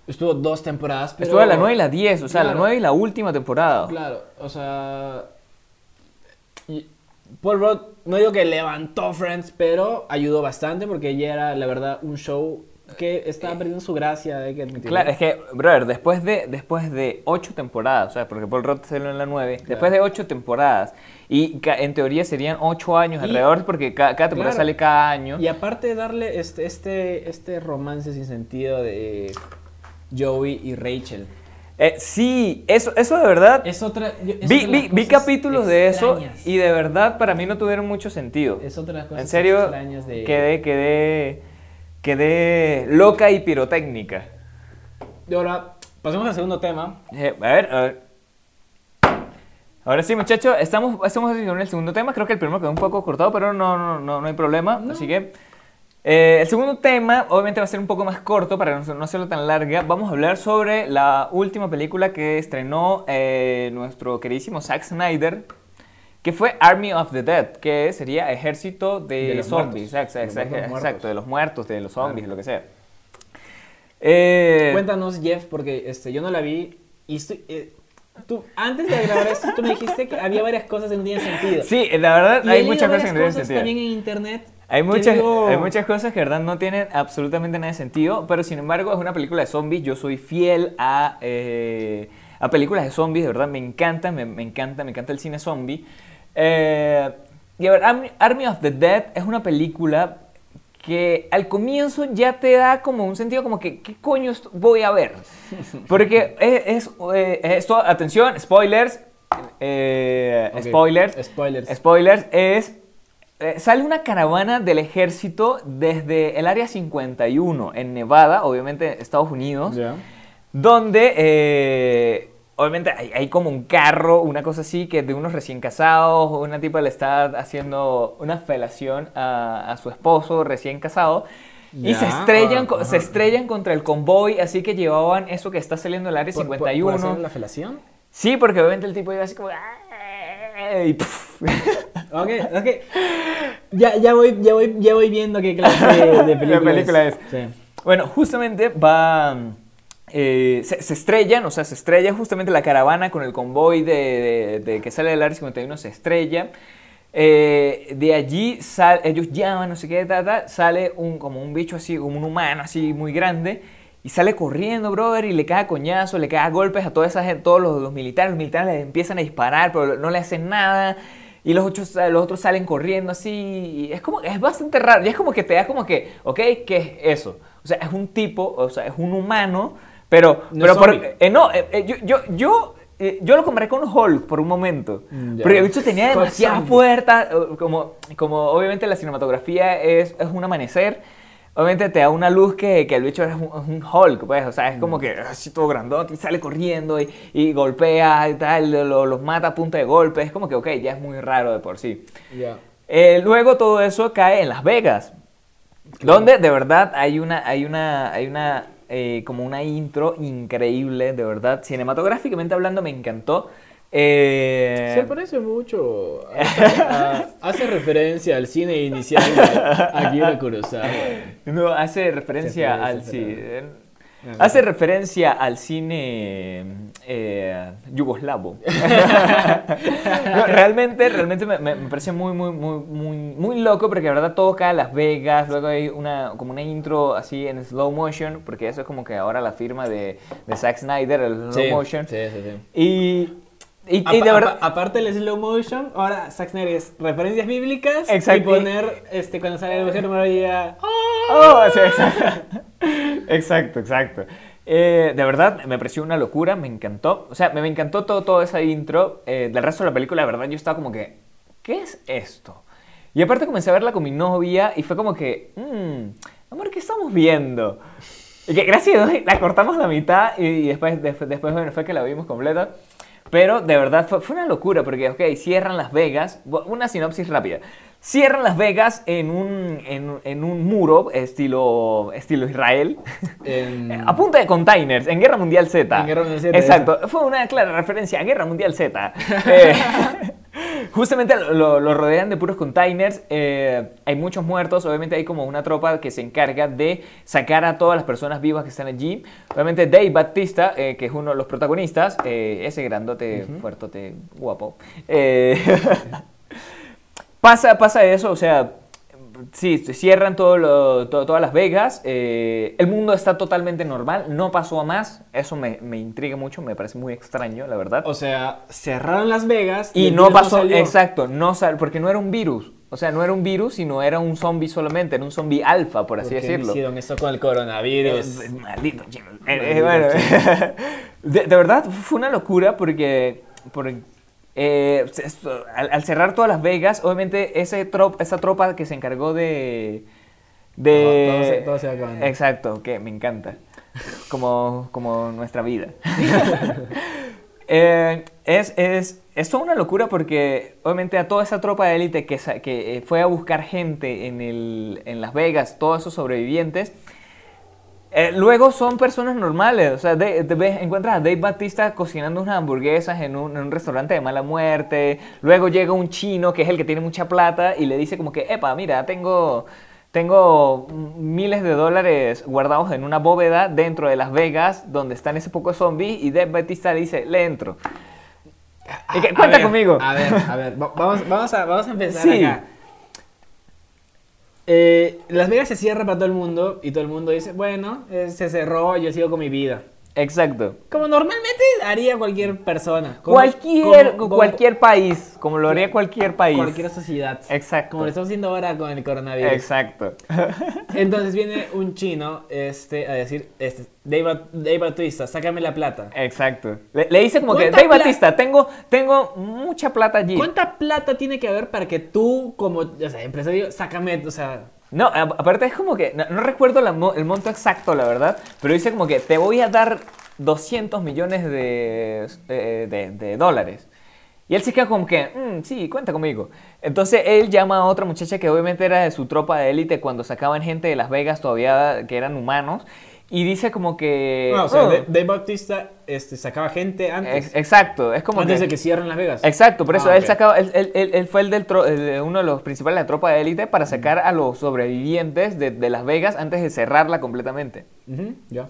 Estuvo dos temporadas, pero...
Estuvo la 9 y la 10, o sea, la
Claro.
9 y la última temporada.
Claro, o sea... Paul Rudd, no digo que levantó Friends, pero ayudó bastante porque ya era, la verdad, un show que estaba perdiendo su gracia, hay que admitirlo.
Claro, es que, brother, después de, después de ocho temporadas, o sea, porque Paul Rudd salió en la 9, después de ocho temporadas, y en teoría serían ocho años
Y-
alrededor, porque ca- cada temporada
Claro.
sale cada año.
Y aparte de darle este, este, este romance sin sentido de Joey y Rachel.
Eh, sí, eso, eso de verdad.
Es otra... yo- es
vi, vi, vi capítulos de eso
extrañas.
y de verdad para mí no tuvieron mucho sentido.
Es otra de las cosas
En serio,
extrañas de...
quedé, quedé, quedé loca y pirotécnica.
Y ahora, pasemos al segundo tema.
Eh, a ver, a ver. Ahora sí, muchachos, estamos, estamos con el segundo tema. Creo que el primero quedó un poco cortado, pero no, no, no, no hay problema. Así que eh, el segundo tema, obviamente, va a ser un poco más corto para no, no hacerlo tan larga. Vamos a hablar sobre la última película que estrenó eh, nuestro queridísimo Zack Snyder, que fue Army of the Dead, que sería Ejército de, Zombies. Exacto,
De los
exacto,
muertos
de los muertos, de los zombies, lo que sea. Eh,
Cuéntanos, Jeff, porque este, yo no la vi y estoy... tú, antes de grabar esto, tú me dijiste que había varias cosas que no tienen sentido.
Sí, la verdad,
Y
hay muchas cosas que no tienen sentido.
también en internet.
Hay muchas,
digo,
hay muchas cosas que verdad no tienen absolutamente nada de sentido, pero sin embargo es una película de zombies. Yo soy fiel a, eh, a películas de zombies, de verdad me encanta, me, me encanta, me encanta el cine zombie. Eh, y a ver, Army, Army of the Dead es una película que al comienzo ya te da como un sentido como que, ¿qué coño voy a ver? Porque es, es, eh, esto, atención, spoilers, eh, spoilers,
Spoilers.
Spoilers es. eh, sale una caravana del ejército desde el área 51 en Nevada, obviamente Estados Unidos, donde obviamente hay, hay como un carro, una cosa así, que de unos recién casados, una tipa le está haciendo una felación a, a su esposo recién casado. Y se estrellan,
ajá.
se estrellan contra el convoy, así que llevaban eso que está saliendo del área
¿Por- por-
51.
¿Por hacer la felación?
Sí, porque obviamente el tipo iba así como... "Ah", Y puf.
Ok, ok. Ya, ya, voy, ya, voy, ya voy viendo qué clase de, de película,
película es.
Sí.
Bueno, justamente va. Eh, se, se estrellan, o sea, se estrella justamente la caravana con el convoy de, que sale del área 51, se estrella. Eh, de allí sal- ellos llaman, no sé qué, ta, ta, sale un, como un bicho así, como un humano así muy grande. y sale corriendo, brother, y le cae a coñazo, le cae golpes a toda esa gente, todos los, militares. Los militares le empiezan a disparar, pero no le hacen nada. Y los otros, los otros salen corriendo así. es como, es bastante raro. Y es como que te da como que, ok, ¿qué es eso? O sea, es un tipo, o sea, es un humano, pero...
No
pero por- eh, no, eh, eh, yo, yo, yo, eh, yo lo comparé con Hulk por un momento.
Mm, ya.
Porque el bicho tenía
Hulk
demasiada
zombie.
fuerza. eh, Como, como obviamente la cinematografía es, es un amanecer. Obviamente te da una luz que, que el bicho es un, es un Hulk, pues, o sea, es como que así todo grandote y sale corriendo y, y golpea y tal, lo- los mata a punta de golpe, es como que, ok, ya es muy raro de por sí.
Ya.
Eh, luego todo eso cae en Las Vegas, donde de verdad hay una, hay una, hay una, eh, como una intro increíble, de verdad, cinematográficamente hablando me encantó. Eh,
Se parece mucho. a- a- hace referencia al cine inicial de Akira Kurosawa.
No, hace referencia al sí, Hace referencia al cine eh, yugoslavo. No, realmente, realmente me, me- parece muy, muy, muy, muy, muy loco porque de verdad todo cae a Las Vegas, luego hay una, como una intro así en slow motion, porque eso es como que ahora la firma de, de Zack Snyder, el slow
Sí,
motion.
sí, sí, sí.
Y, y, y de verdad...
apa- aparte del slow motion, ahora Zack Snyder es referencias bíblicas
Exacto.
y poner este cuando sale el Mujer Maravilla.
Oh, sí, exacto. exacto, exacto. Eh, de verdad, me pareció una locura, me encantó. O sea, me, encantó todo, todo esa intro. Eh, del resto de la película, de verdad, yo estaba como que, ¿qué es esto? Y aparte comencé a verla con mi novia y fue como que, mmm, amor, ¿qué estamos viendo? Y que gracias la cortamos la mitad y, después, después, bueno, fue que la vimos completa. Pero de verdad fue, fue una locura porque, ok, cierran Las Vegas. Una sinopsis rápida. Cierran Las Vegas en un, en, en un muro estilo, estilo Israel.
En-
A punta de containers, en Guerra Mundial Z.
En Guerra Mundial Z,
Exacto. Fue una clara referencia a Guerra Mundial Z. Eh, justamente lo, lo rodean de puros containers. eh, hay muchos muertos. Obviamente hay como una tropa que se encarga de sacar a todas las personas vivas que están allí. Obviamente Dave Batista, eh, que es uno de los protagonistas, ese grandote, fuertote, guapo. pasa, pasa eso, o sea, sí, se cierran todo lo- to- todas Las Vegas, eh, el mundo está totalmente normal, no pasó a más, eso me, me intriga mucho, me parece muy extraño, la verdad.
O sea, cerraron Las Vegas
y
el
no pasó, exacto, no sal, porque no era un virus, o sea, no era un virus, sino era un zombie solamente, era un zombie alfa, por así
¿Por qué
decirlo.
hicieron esto con el coronavirus?
Eh, Maldito chino. Eh, eh, bueno, de, de verdad fue una locura porque, porque, eh, al, al cerrar todas Las Vegas, obviamente ese trop- esa tropa que se encargó de... de
Todo- todo se- todo se va acabando.
Exacto, que me encanta. Como, como nuestra vida. Eh, es, es, es toda una locura porque obviamente a toda esa tropa de élite que, que eh, fue a buscar gente en, el, en Las Vegas, todos esos sobrevivientes, eh, luego son personas normales. O sea, de- encuentras a Dave Batista cocinando unas hamburguesas en un, en un restaurante de mala muerte. Luego llega un chino que es el que tiene mucha plata y le dice como que, epa, mira, tengo... Tengo miles de dólares guardados en una bóveda dentro de Las Vegas donde están ese poco zombies y Dave Batista le dice, le entro. Y que,
A
cuenta
ver,
conmigo.
A ver, a ver, va- vamos, vamos, a, vamos a empezar
Sí.
acá. Eh, Las Vegas se cierra para todo el mundo y todo el mundo dice, bueno, eh, se cerró, yo sigo con mi vida.
Exacto.
Como normalmente haría cualquier persona. Como-
Cualquier,
como- como
cualquier país, como lo haría cualquier país.
Cualquier sociedad.
Exacto.
Como lo estamos haciendo ahora con el coronavirus.
Exacto.
Entonces viene un chino este, a decir, este, Dave, Bat- Dave Bautista, sácame la plata.
Exacto. Le, le dice como que,
¿Cuánta
Dave Batista, tengo, tengo mucha plata allí.
¿Cuánta plata tiene que haber para que tú, como o sea, empresario, sácame, o sea,
No, aparte es como que, no, recuerdo el monto exacto, la verdad, pero dice como que te voy a dar 200 millones de, eh, de, de dólares. Y él se queda como que, "Mm, sí, cuenta conmigo. Entonces él llama a otra muchacha que obviamente era de su tropa de élite cuando sacaban gente de Las Vegas todavía que eran humanos. Y dice como que...
no, o sea,
"Oh".
Dave Bautista este, sacaba gente antes,
Ex- exacto, es como
antes
que...
de que cierren Las Vegas.
Exacto, por eso
Ah,
él sacaba, él, él- él- fue el del tro- el uno de los principales de la tropa de élite para sacar a los sobrevivientes de, de Las Vegas antes de cerrarla completamente.
Ya.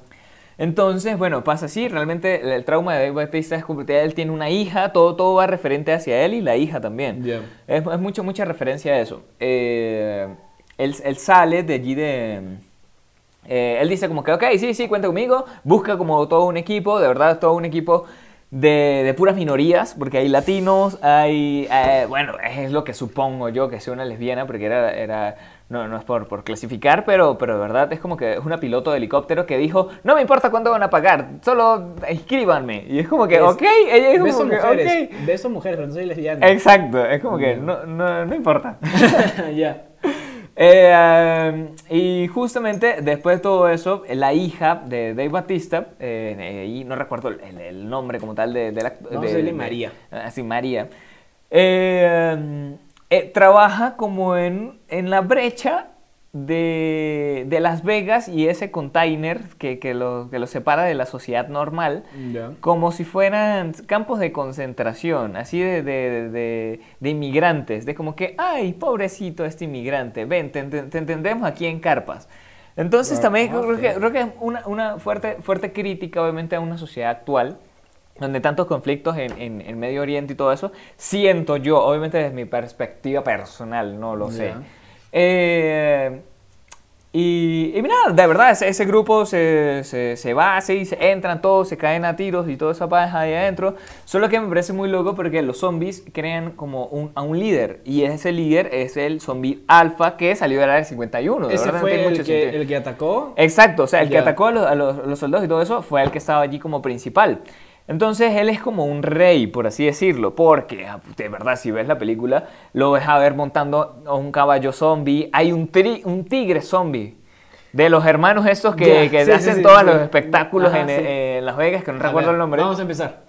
Entonces, bueno, pasa así, realmente el, el trauma de Dave Bautista es completamente, él tiene una hija, todo, todo va referente hacia él y la hija también. Es, es mucho, mucha referencia a eso. Eh, él, él sale de allí de, eh, él dice como que, ok, sí, sí, cuenta conmigo, busca como todo un equipo, de verdad, todo un equipo de, de puras minorías, porque hay latinos, hay, eh, bueno, es lo que supongo yo que sea una lesbiana, porque era, era no, no es por, por clasificar, pero, pero de verdad es como que es una piloto de helicóptero que dijo, no me importa cuánto van a pagar, solo inscríbanme. Y es como que,
Es-
ok, ella es como que,
mujeres,
ok.
beso mujeres, pero no soy lesbiana.
Exacto, es como que no, no, no importa.
ya.
Eh, um, y justamente después de todo eso, la hija de Dave Batista, eh, eh, y no recuerdo el, el nombre como tal de, de la...
A
de- de-
María.
Así, María. eh, um, eh, trabaja como en, en la brecha de, de Las Vegas y ese container que, que, lo, que lo separa de la sociedad normal como si fueran campos de concentración, así de, de, de- inmigrantes, de como que, ay, pobrecito este inmigrante, ven, te, te- te entendemos aquí en carpas. Entonces
Ah,
también
ah,
creo que,
ok.
creo que es una, una fuerte, fuerte crítica, obviamente, a una sociedad actual, donde tantos conflictos en, en, en Medio Oriente y todo eso, siento yo, obviamente desde mi perspectiva personal, no lo sé. Eh, y, y mira, de verdad, ese, ese grupo se, se, se va, se, se entran todos, se caen a tiros y toda esa paja ahí adentro. Solo que me parece muy loco porque los zombies crean como un, a un líder. Y ese líder es el zombie alfa que salió del área 51. De
Ese
verdad,
fue el
mucho
que, el que atacó.
Exacto, o sea, el que
Ya.
atacó a los, a los- los soldados y todo eso fue el que estaba allí como principal. Entonces él es como un rey, por así decirlo, porque de verdad si ves la película, lo ves a ver montando a un caballo zombie, hay un, tri- un tigre zombie. De los hermanos estos que, que
sí,
hacen
sí,
todos los espectáculos
Ajá,
en, Las Vegas, que no
A
recuerdo
ver,
el nombre.
Vamos a empezar.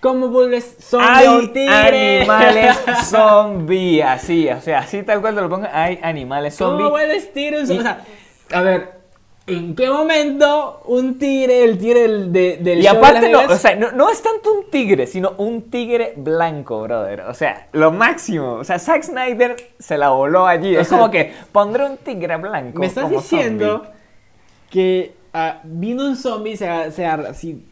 ¿Cómo vuelves zombie
Hay
un tigre?
animales zombie, así, o sea, así tal cual te lo pongan, hay animales zombie.
¿Cómo vuelves tigre? O sea, a ver, ¿en qué momento un tigre, el tigre del, de- del
Y
show de
aparte
Las
no, o sea, no, no es tanto un tigre, sino un tigre blanco, brother. O sea, lo máximo. O sea, Zack Snyder se la voló allí.
O
es
sea,
como que pondré un tigre blanco.
me estás
como
diciendo
zombie.
que ah, vino un zombie, se, se, así,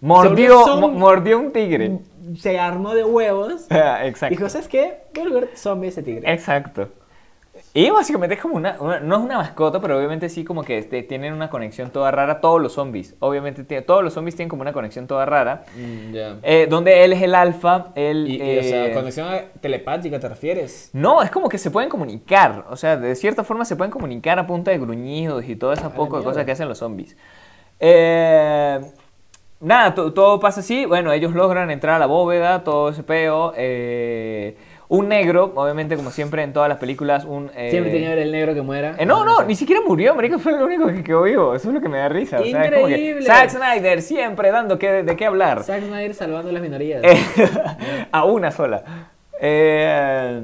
Mordió,
se
mordió un tigre.
se armó de huevos.
Ah, Exacto.
Dijo, ¿sabes qué? Voy a zombie ese tigre.
Exacto. Y básicamente es como una, una- no es una mascota, pero obviamente sí como que este, tienen una conexión toda rara todos los zombies. Obviamente tiene- todos los zombies tienen como una conexión toda rara.
Mm,
eh, donde él es el alfa, él...
Y, y, o sea,
eh,
conexión telepática, ¿te refieres?
No, es como que se pueden comunicar. O sea, de cierta forma se pueden comunicar a punta de gruñidos y todas esas
Ah, mierda.
cosas que hacen los zombies. Eh, nada, to- todo pasa así. Bueno, ellos logran entrar a la bóveda, todo ese peo. eh, un negro, obviamente, como siempre en todas las películas, un. eh,
Siempre tiene que haber el negro que muera.
eh, no, no, ni siquiera murió, marico, fue el único que quedó vivo. Eso es lo que me da risa. O sea, es como que
Increíble.
Zack Snyder siempre dando que, de qué hablar.
Zack Snyder salvando las minorías.
Eh, a una sola. Eh,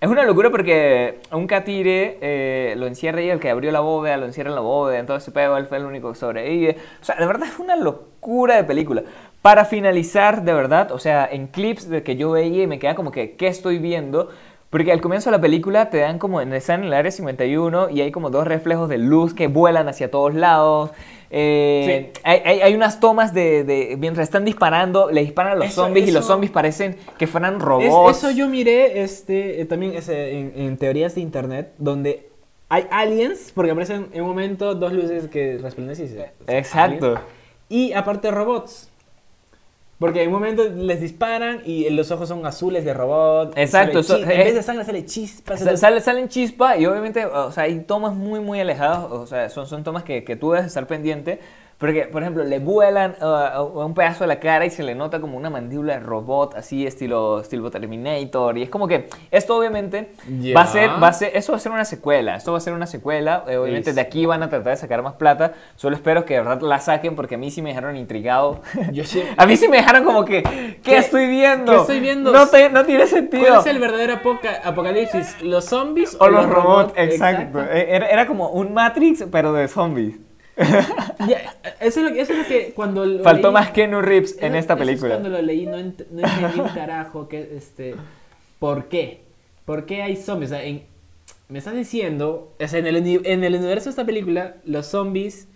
es una locura porque a un catire eh, lo encierra y el que abrió la bóveda, lo encierra en la bóveda, entonces pego, él fue el único que sobrevive. O sea, de verdad es una locura de película. Para finalizar, de verdad, o sea, en clips de que yo veía y me queda como que, ¿qué estoy viendo? Porque al comienzo de la película te dan como, están en el área 51 y hay como dos reflejos de luz que vuelan hacia todos lados. Eh, hay, hay- hay unas tomas de, de- mientras están disparando, le disparan a los
Eso-
zombies y los zombies parecen que fueran
Es-
robots.
eso yo miré este, eh, también ese, en, en teorías de internet, donde hay aliens, porque aparecen en un momento dos luces que resplandecen.
Exacto.
aliens. Y aparte robots. Porque en un momento les disparan y los ojos son azules de robot.
Exacto, eso-
en
eh,
vez de sangre sale chispas.
Sa- sale- salen chispas y obviamente, o sea, hay tomas muy, muy alejadas, o sea, son, son tomas que, que tú debes estar pendiente, porque, por ejemplo, le vuelan uh, a un pedazo de la cara y se le nota como una mandíbula de robot, así, estilo, estilo Terminator, y es como que esto obviamente
Ya.
va a ser, va a ser, eso va a ser una secuela, esto va a ser una secuela, eh, obviamente de aquí van a tratar de sacar más plata, solo espero que de verdad la saquen porque a mí sí me dejaron intrigado.
Yo sí-
a mí sí me dejaron como que, ¿qué,
¿Qué-
estoy viendo?
qué estoy viendo?
No, te- no tiene sentido.
¿Cuál es el verdadero apoca- apocalipsis? ¿Los zombies
O los robots, exacto. Eh, Era, era como un Matrix, pero de zombies.
Ya, eso, es lo que, eso es lo que cuando lo
Faltó
leí-
más Keanu Reeves en esta película.
cuando lo leí no, ent- no entendí un carajo que, este, ¿por qué? ¿Por qué hay zombies? O sea, en- me estás diciendo, o sea, en el, uni- en el universo de esta película, los zombies,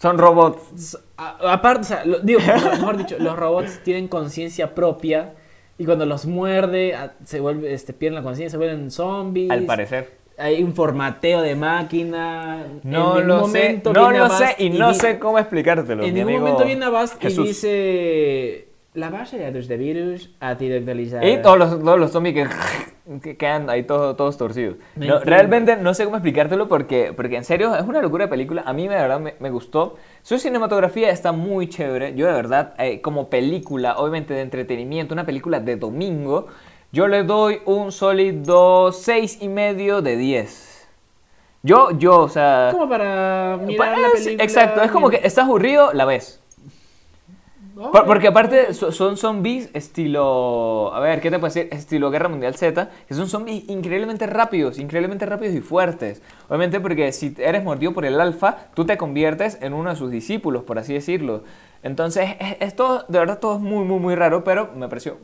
Son robots.
aparte, o sea, lo- digo, mejor dicho, los robots tienen conciencia propia y cuando los muerde, se vuelve, este, pierden la conciencia, se vuelven zombies.
Al parecer.
Hay un formateo de máquina.
No
en
lo sé, no lo sé y no
di-
sé cómo explicártelo.
En
mi
ningún momento viene Avast y dice. La base de datos de virus ha sido actualizada.
Y todos los, todos los zombies que, que quedan ahí todos, todos torcidos.
No
No, realmente no sé cómo explicártelo porque, porque en serio es una locura de película. A mí de verdad me, me gustó. Su cinematografía está muy chévere. Yo de verdad, eh, como película, obviamente de entretenimiento, una película de domingo, yo le doy un sólido 6 y medio de 10. Yo, yo, o sea...
Como para mirar la
Parece-
película.
Exacto, es como que estás aburrido, la ves.
Oh,
Por- porque aparte so- son zombies estilo, a ver, ¿qué te puedo decir? Estilo Guerra Mundial Z, que son zombies increíblemente rápidos, increíblemente rápidos y fuertes. Obviamente porque si eres mordido por el alfa, tú te conviertes en uno de sus discípulos, por así decirlo. Entonces, es, es todo, de verdad todo es muy, muy, muy raro, pero me pareció...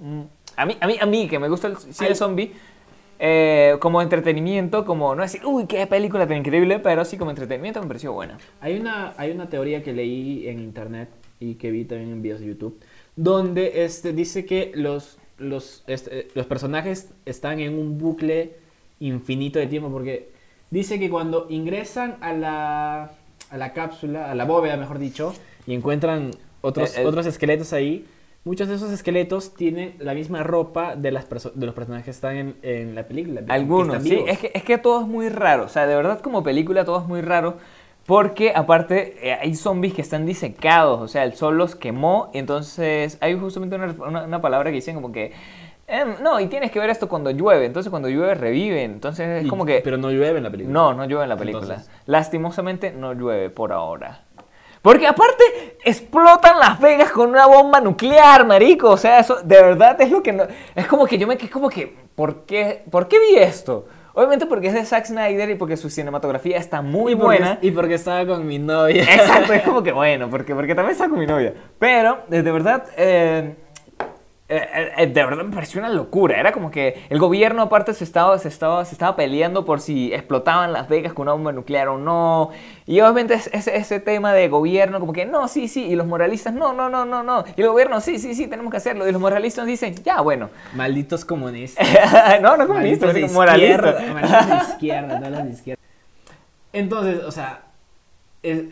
a mí, a mí, a mí que me gusta el cine zombie, eh, como entretenimiento, como no decir, uy, qué película tan increíble, pero sí como entretenimiento me pareció buena.
Hay una, hay una teoría que leí en internet y que vi también en videos de YouTube, donde este, dice que los, los, este, los personajes están en un bucle infinito de tiempo, porque dice que cuando ingresan a la, a la cápsula, a la bóveda, mejor dicho, y encuentran otros,
Eh, eh.
otros esqueletos ahí, muchos de esos esqueletos tienen la misma ropa de, las de los personajes que están en, en la película.
Algunos, sí. Es que, es que todo es muy raro. O sea, de verdad, como película, todo es muy raro. Porque, aparte, eh, hay zombies que están disecados. O sea, el sol los quemó. Y entonces, hay justamente una, una- una palabra que dicen como que. em, no, y tienes que ver esto cuando llueve. Entonces, cuando llueve, reviven. Entonces, es como que.
Pero no llueve en la película.
No, no llueve en la película.
Entonces.
Lastimosamente, no llueve por ahora. Porque aparte explotan Las Vegas con una bomba nuclear, marico. O sea, eso de verdad es lo que no... Es como que yo me quedé como que... ¿Por qué, ¿Por qué vi esto? Obviamente porque es de Zack Snyder y porque su cinematografía está muy
y porque,
buena.
Y porque estaba con mi novia.
Exacto, es como que bueno, porque, porque también está con mi novia. Pero, de verdad, eh, eh, eh, de verdad me pareció una locura. Era como que el gobierno aparte se estaba, se estaba, se estaba peleando por si explotaban Las Vegas con una bomba nuclear o no. Y obviamente es- ese, ese tema de gobierno, como que no, sí, sí. Y los moralistas, no, no, no, no, no. Y el gobierno, sí, sí, sí, tenemos que hacerlo. Y los moralistas dicen, ya, bueno.
Malditos comunistas.
no, no comunistas,
Malditos de
moralistas.
izquierda, malditos de izquierda, no los de izquierda. Entonces, o sea, es,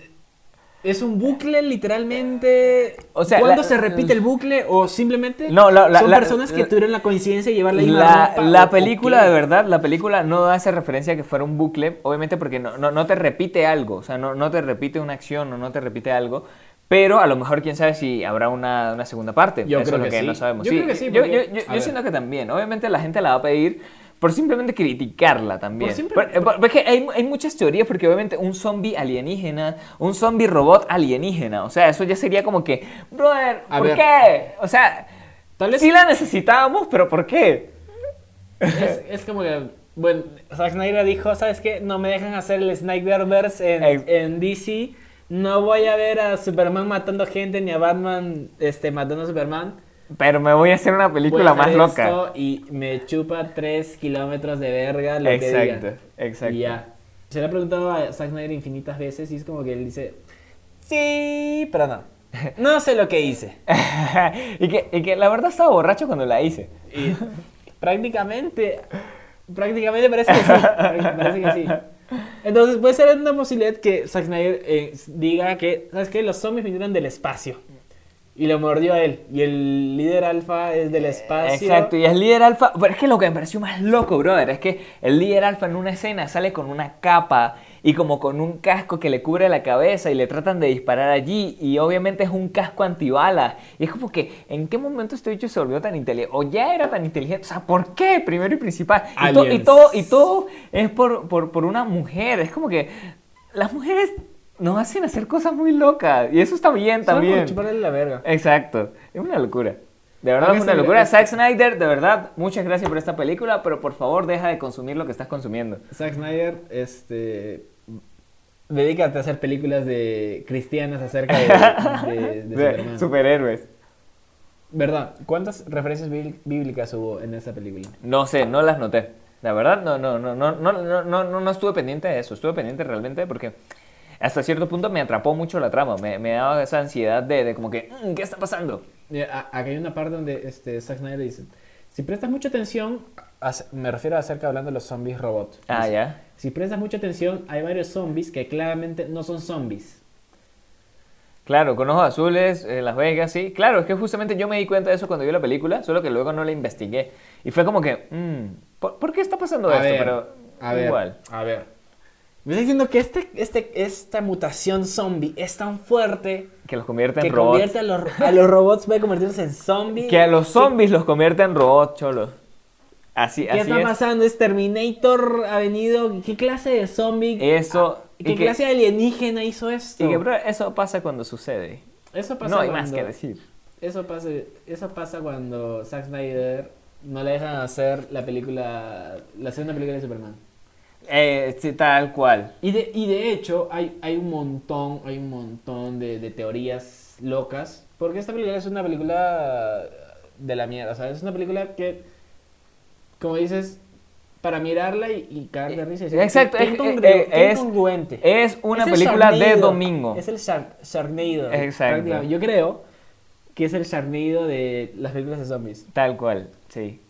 es un bucle literalmente.
O sea,
¿Cuándo
la-
se repite el bucle o simplemente
No, la- la-
son personas que tuvieron la coincidencia de llevar la misma
La,
ropa,
película, de verdad, la película no hace referencia a que fuera un bucle, obviamente porque no, no, no te repite algo, o sea, no, no te repite una acción o no te repite algo, pero a lo mejor quién sabe si habrá una, una segunda parte.
Yo
Eso
creo
es lo
que
que
sí.
no sabemos.
Yo creo que sí,
Yo, yo, yo- siento que también, obviamente la gente la va a pedir por simplemente criticarla también.
Por
hay, hay muchas teorías, porque obviamente un zombie alienígena, un zombie robot alienígena, o sea, eso ya sería como que, brother, ¿por
ver.
qué? O sea,
Tal vez-
sí la necesitábamos, pero ¿por qué?
Es, es como que. Bueno, Zack Snyder dijo: ¿Sabes qué? No me dejan hacer el Snyderverse en,
Ex-
en DC. No voy a ver a Superman matando gente ni a Batman este, matando a Superman.
Pero me voy a hacer una
Voy
película más loca.
esto Y me chupa 3 kilómetros de verga lo que
Exacto,
diga.
exacto.
Y ya. Se le ha preguntado a Zack Snyder infinitas veces y es como que él dice: Sí, pero no. No sé lo que hice.
y, que, y que la verdad estaba borracho cuando la hice.
Y prácticamente, prácticamente parece que sí. Parece que sí. Entonces puede ser una posibilidad que Zack Snyder eh, diga que, ¿sabes qué? Los zombies vinieron del espacio. Y lo mordió a él. Y el líder alfa es del espacio.
Exacto, y el líder alfa. Pero es que lo que me pareció más loco, brother, es que el líder alfa en una escena sale con una capa y como con un casco que le cubre la cabeza y le tratan de disparar allí. Y obviamente es un casco antibalas. Y es como que, ¿en qué momento este bicho se volvió tan inteligente? O ya era tan inteligente. O sea, ¿por qué? Primero y principal. Y, to- y todo, y todo es por, por, por una mujer. Es como que las mujeres nos hacen hacer cosas muy locas. Y eso está bien
Solo por
también.
chuparle la verga.
Exacto. Es una locura. De verdad es una locura. Zack Snyder, de verdad, muchas gracias por esta película, pero por favor deja de consumir lo que estás consumiendo.
Zack Snyder, este. Dedícate a hacer películas de cristianas acerca de, de- de
De
Superman.
superhéroes.
¿Verdad? ¿Cuántas referencias bí- bíblicas hubo en esa película?
No sé, no las noté. La verdad, no, no, no, no, no, no, no, no, no estuve pendiente de eso. Estuve pendiente realmente porque hasta cierto punto me atrapó mucho la trama. Me, me daba esa ansiedad de, de como que, "Mm, ¿qué está pasando?
A- Acá hay una parte donde este, Zack Snyder dice, si prestas mucha atención Me refiero acerca hablando de los zombies robots.
Ah, ya.
Si prestas mucha atención, hay varios zombies que claramente no son zombies.
Claro, con ojos azules, en Las Vegas, sí. Claro, es que justamente yo me di cuenta de eso cuando vi la película, solo que luego no la investigué. Y fue como que, mm, ¿por, por qué está pasando esto? Pero
a ver,
igual.
a ver. Me está diciendo que este, este, esta mutación zombie es tan fuerte
Que los convierte
que
en robots.
convierte a los, a los robots, puede convertirse en zombies.
Que a los zombies los convierte en robots, cholos. Así,
¿Qué
así
está
es.
pasando? ¿Es Terminator ha venido? ¿Qué clase de zombie?
Eso.
Ah, ¿Qué
que-
clase de alienígena hizo esto?
Y que, bro, eso pasa cuando sucede.
eso pasa
No hay
cuando,
más que decir.
Eso pasa, eso pasa cuando Zack Snyder no le dejan hacer la película, la segunda película de Superman.
Eh, sí, tal cual.
Y de, y de hecho, hay, hay un montón, hay un montón de, de teorías locas. Porque esta película es una película de la mierda. Sea, es una película que, como dices, para mirarla y, y caer de risa. y decir,
Exacto, es- eh, es-. Es una
Es el
película de domingo.
Es el Shark, Sharknado.
Exacto.
Yo creo que es el Sharknado de las películas de zombies.
Tal cual, sí.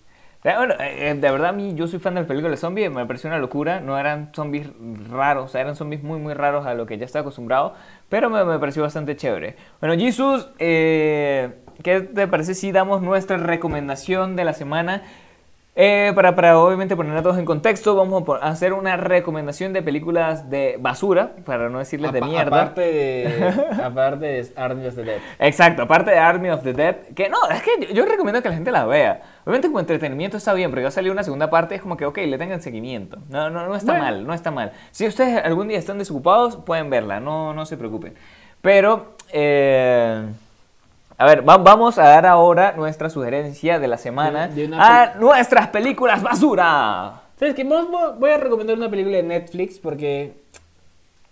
Eh, Bueno, eh, de verdad a mí yo soy fan de las películas de zombies, me pareció una locura, no eran zombies raros, o sea, eran zombies muy muy raros a lo que ya estaba acostumbrado, pero me, me pareció bastante chévere. Bueno, Jesus, eh, ¿qué te parece si damos nuestra recomendación de la semana? Eh, para, para obviamente poner a todos en contexto, vamos a hacer una recomendación de películas de basura, para no decirles de mierda.
Aparte de, aparte de Army of the Dead.
Exacto, aparte de Army of the Dead, que no, es que yo, yo recomiendo que la gente la vea. Obviamente como entretenimiento está bien, porque va a salir una segunda parte, es como que, ok, le tengan seguimiento. No, no, no está
Bueno.
mal, no está mal. Si ustedes algún día están desocupados, pueden verla, no, no se preocupen. Pero, eh, a ver, va- vamos a dar ahora nuestra sugerencia de la semana
De- de una
a nuestras películas basura.
¿Sabes qué? Voy a recomendar una película de Netflix porque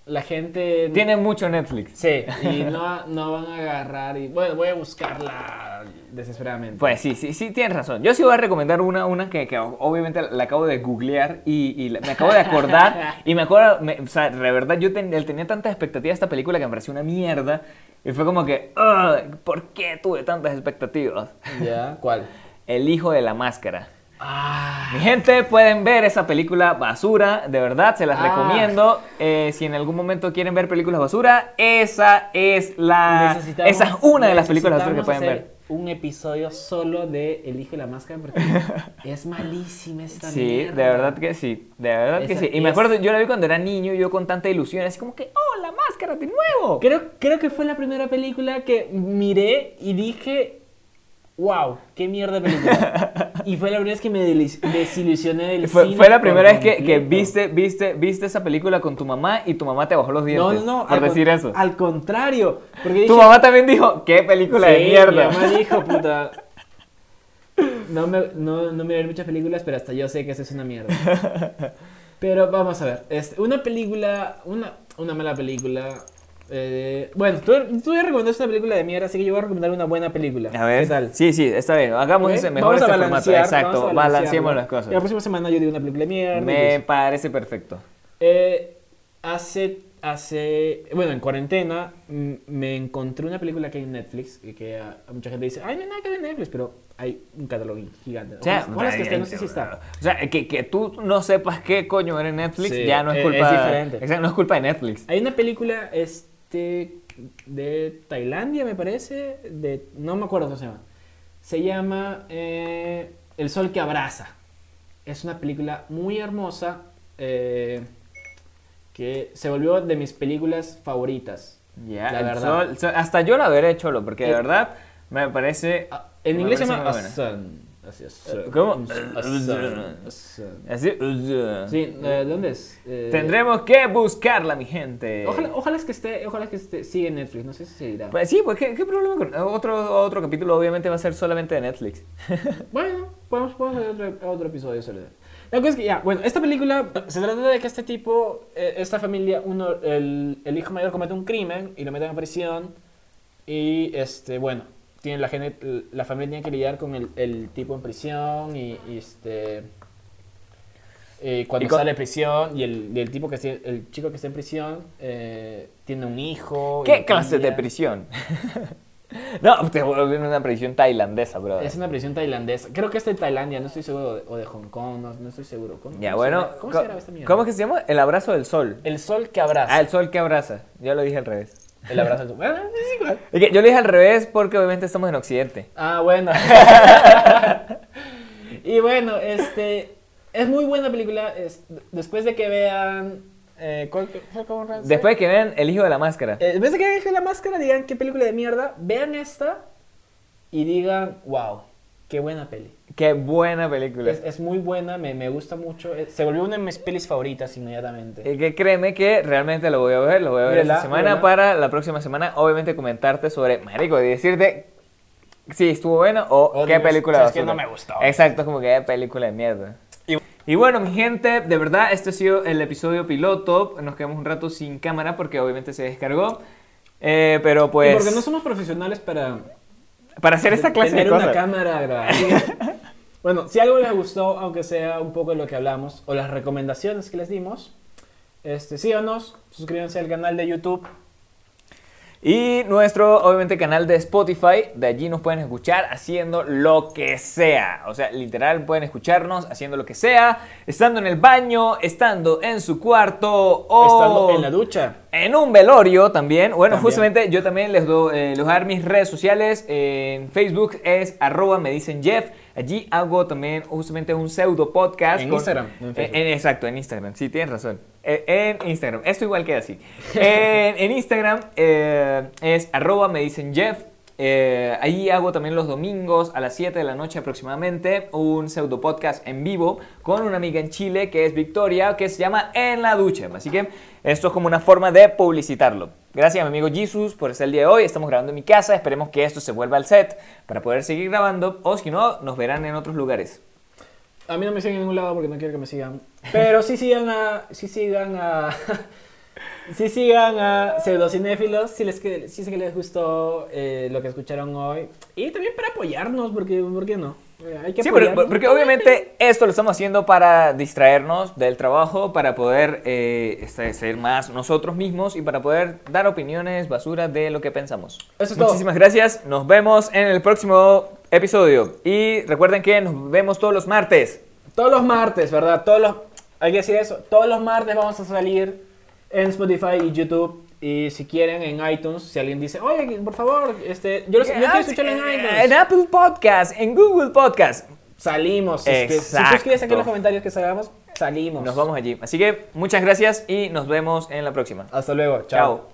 la gente...
Tiene mucho Netflix.
Sí, y no, no van a agarrar y... Bueno, voy a buscarla desesperadamente.
Pues sí, sí, sí, tienes razón. Yo sí voy a recomendar una, una que, que obviamente la acabo de googlear y, y la- me acabo de acordar. y me acuerdo, me- o sea, de verdad, yo ten- tenía tantas expectativas de esta película que me pareció una mierda. Y fue como que, "Ugh, ¿por qué tuve tantas expectativas?
¿Ya? ¿Cuál?
El hijo de la máscara.
Ah,
Mi gente, pueden ver esa película basura, de verdad, se las
Ah.
recomiendo. Eh, si en algún momento quieren ver películas basura, esa es la. Esa es una de las películas basura que pueden ver.
Un episodio solo de El Hijo de la Máscara porque es malísima esta
Sí,
mierda.
de verdad que sí, de verdad que sí. Y me acuerdo, yo la vi cuando era niño, yo con tanta ilusión, así como que, ¡oh, la máscara de nuevo!
Creo, creo que fue la primera película que miré y dije, wow, qué mierda de película. y fue la primera vez que me desilusioné del
Fue,
cine
fue la primera vez que, que viste, viste, viste esa película con tu mamá y tu mamá te bajó los dientes.
No, no.
Por
al
decir eso.
Al contrario. Porque
Tu mamá también dijo, ¡qué película de
Sí,
mierda!
Mi mamá dijo, puta. No, me, no, no miré muchas películas, pero hasta yo sé que eso es una mierda. Pero vamos a ver. Este, una película. Una, una mala película. Eh, bueno, tú, tú ya recomendaste una película de mierda, así que yo voy a recomendar una buena película.
A ver,
¿Qué tal?
sí, sí, está bien. Hagamos
¿Ok?
ese mejor este formato. Exacto, balanceemos las
Y La
cosas.
próxima semana yo digo una película de mierda.
Me parece perfecto.
Eh, hace, hace, bueno, en cuarentena mm, me encontré una película que hay en Netflix y que a, a mucha gente dice, ay, no hay nada que ver en Netflix, pero hay un catálogo gigante.
O sea,
ojalá es que esté, no sé si está.
O sea, que, que tú no sepas qué coño era Netflix,
Sí,
ya no es
es-
culpa.
es diferente.
Exacto, no es culpa de Netflix.
Hay una película, este, de Tailandia, me parece, de, no me acuerdo cómo se llama. Se llama eh, El Sol que Abraza. Es una película muy hermosa eh, que se volvió de mis películas favoritas.
Ya,
La
el
verdad.
sol- hasta yo la veré, Cholo, porque de
Eh,
verdad me parece.
En
me
inglés se llama. A Sun. Así es. sun.
¿Cómo?
Sun.
Así,
Sí, eh, ¿de dónde es? Eh,
Tendremos que buscarla, mi gente.
Ojalá, ojalá es que esté, ojalá que esté, sigue en Netflix, no sé si seguirá.
Pues sí, pues ¿qué, qué problema con otro otro capítulo obviamente va a ser solamente de Netflix.
Bueno, podemos, podemos hacer otro, otro episodio sobre. La cosa es que ya, bueno, esta película se trata de que este tipo, eh, esta familia, uno, el, el hijo mayor comete un crimen y lo meten a prisión y, este, bueno, tiene la, gente, la familia tiene que lidiar con el, el tipo en prisión y, y, este... eh, cuando
con-
sale de prisión y el, y el tipo que el chico que está en prisión eh, tiene un hijo.
¿Qué
la
clase de prisión? No, te vuelve una predicción tailandesa, bro.
Es una prisión tailandesa. Creo que es de Tailandia, no estoy seguro. O de Hong Kong, no, no estoy seguro. ¿Cómo,
Ya,
cómo
bueno.
se llama- ¿Cómo se llama esta mierda?
¿Cómo es que se llama? El abrazo del sol.
El sol que abraza.
Ah, el sol que abraza. Yo lo dije al revés.
El abrazo es igual.
Es que yo lo dije al revés porque obviamente estamos en Occidente.
Ah, bueno. y bueno, este. Es muy buena película. es- después de que vean. Eh, ¿cuál-?
Después de que vean El hijo de la máscara.
Eh, vez de que vean la máscara, digan qué película de mierda. Vean esta y digan, wow, qué buena peli.
Qué buena película.
Es, es muy buena, me, me gusta mucho. eh, Se volvió una de mis pelis favoritas inmediatamente.
Y que créeme que realmente lo voy a ver, lo voy a ver esta semana para la próxima semana, obviamente comentarte sobre Marico y decirte si estuvo bueno o,
O
qué película
"¿Sabes qué?
basura".
No me gustó.
Exacto, como que qué película de mierda. Y, bueno, mi gente, de verdad, este ha sido el episodio piloto. Nos quedamos un rato sin cámara porque obviamente se descargó. Eh, pero pues,
Y porque no somos profesionales para
para hacer esta clase
tener
de
una
cosas.
cámara grabada. bueno, si algo les gustó, aunque sea un poco de lo que hablamos o las recomendaciones que les dimos, este, síganos, suscríbanse al canal de YouTube.
Y nuestro, obviamente, canal de Spotify. De allí nos pueden escuchar haciendo lo que sea. O sea, literal, pueden escucharnos haciendo lo que sea. Estando en el baño, estando en su cuarto o
Estando en la ducha.
en un velorio también. Bueno,
También.
justamente yo también les, doy, eh, les voy a dar mis redes sociales. En Facebook es arroba me dicen Jeff. Allí hago también justamente un pseudo podcast.
En
con-
Instagram, en
en- exacto, en Instagram. Sí, tienes razón. Eh, En Instagram. Esto igual queda así. en, en Instagram eh, es arroba me dicen Jeff. Eh, ahí hago también los domingos a las 7 de la noche aproximadamente un pseudo podcast en vivo con una amiga en Chile que es Victoria, que se llama En la Ducha. Así que esto es como una forma de publicitarlo. Gracias a mi amigo Jesus por estar el día de hoy. Estamos grabando en mi casa. Esperemos que esto se vuelva al set para poder seguir grabando. O si no, nos verán en otros lugares.
A mí no me siguen en ningún lado porque no quiero que me sigan. Pero sí sigan a. Sí sigan a. sí sigan a pseudocinéfilos si les, que, si es que les gustó eh, lo que escucharon hoy. Y también para apoyarnos, porque ¿por qué no? Eh, hay que
Sí, pero- porque obviamente esto lo estamos haciendo para distraernos del trabajo, para poder eh, este, ser más nosotros mismos y para poder dar opiniones basura de lo que pensamos.
Eso es todo.
Muchísimas gracias, nos vemos en el próximo episodio y recuerden que nos vemos todos los martes.
Todos los martes, ¿verdad? Todos los. Hay que decir eso. Todos los martes vamos a salir en Spotify y YouTube. Y si quieren en iTunes, si alguien dice, oye, por favor, este, yo, los- yo quiero escucharlo en
En
iTunes.
Apple Podcast, en Google Podcast.
Salimos. Si, que- si tú
Exacto.
escribes aquí en los comentarios que salgamos, salimos.
Nos vamos allí. Así que muchas gracias y nos vemos en la próxima.
Hasta luego.
Chao.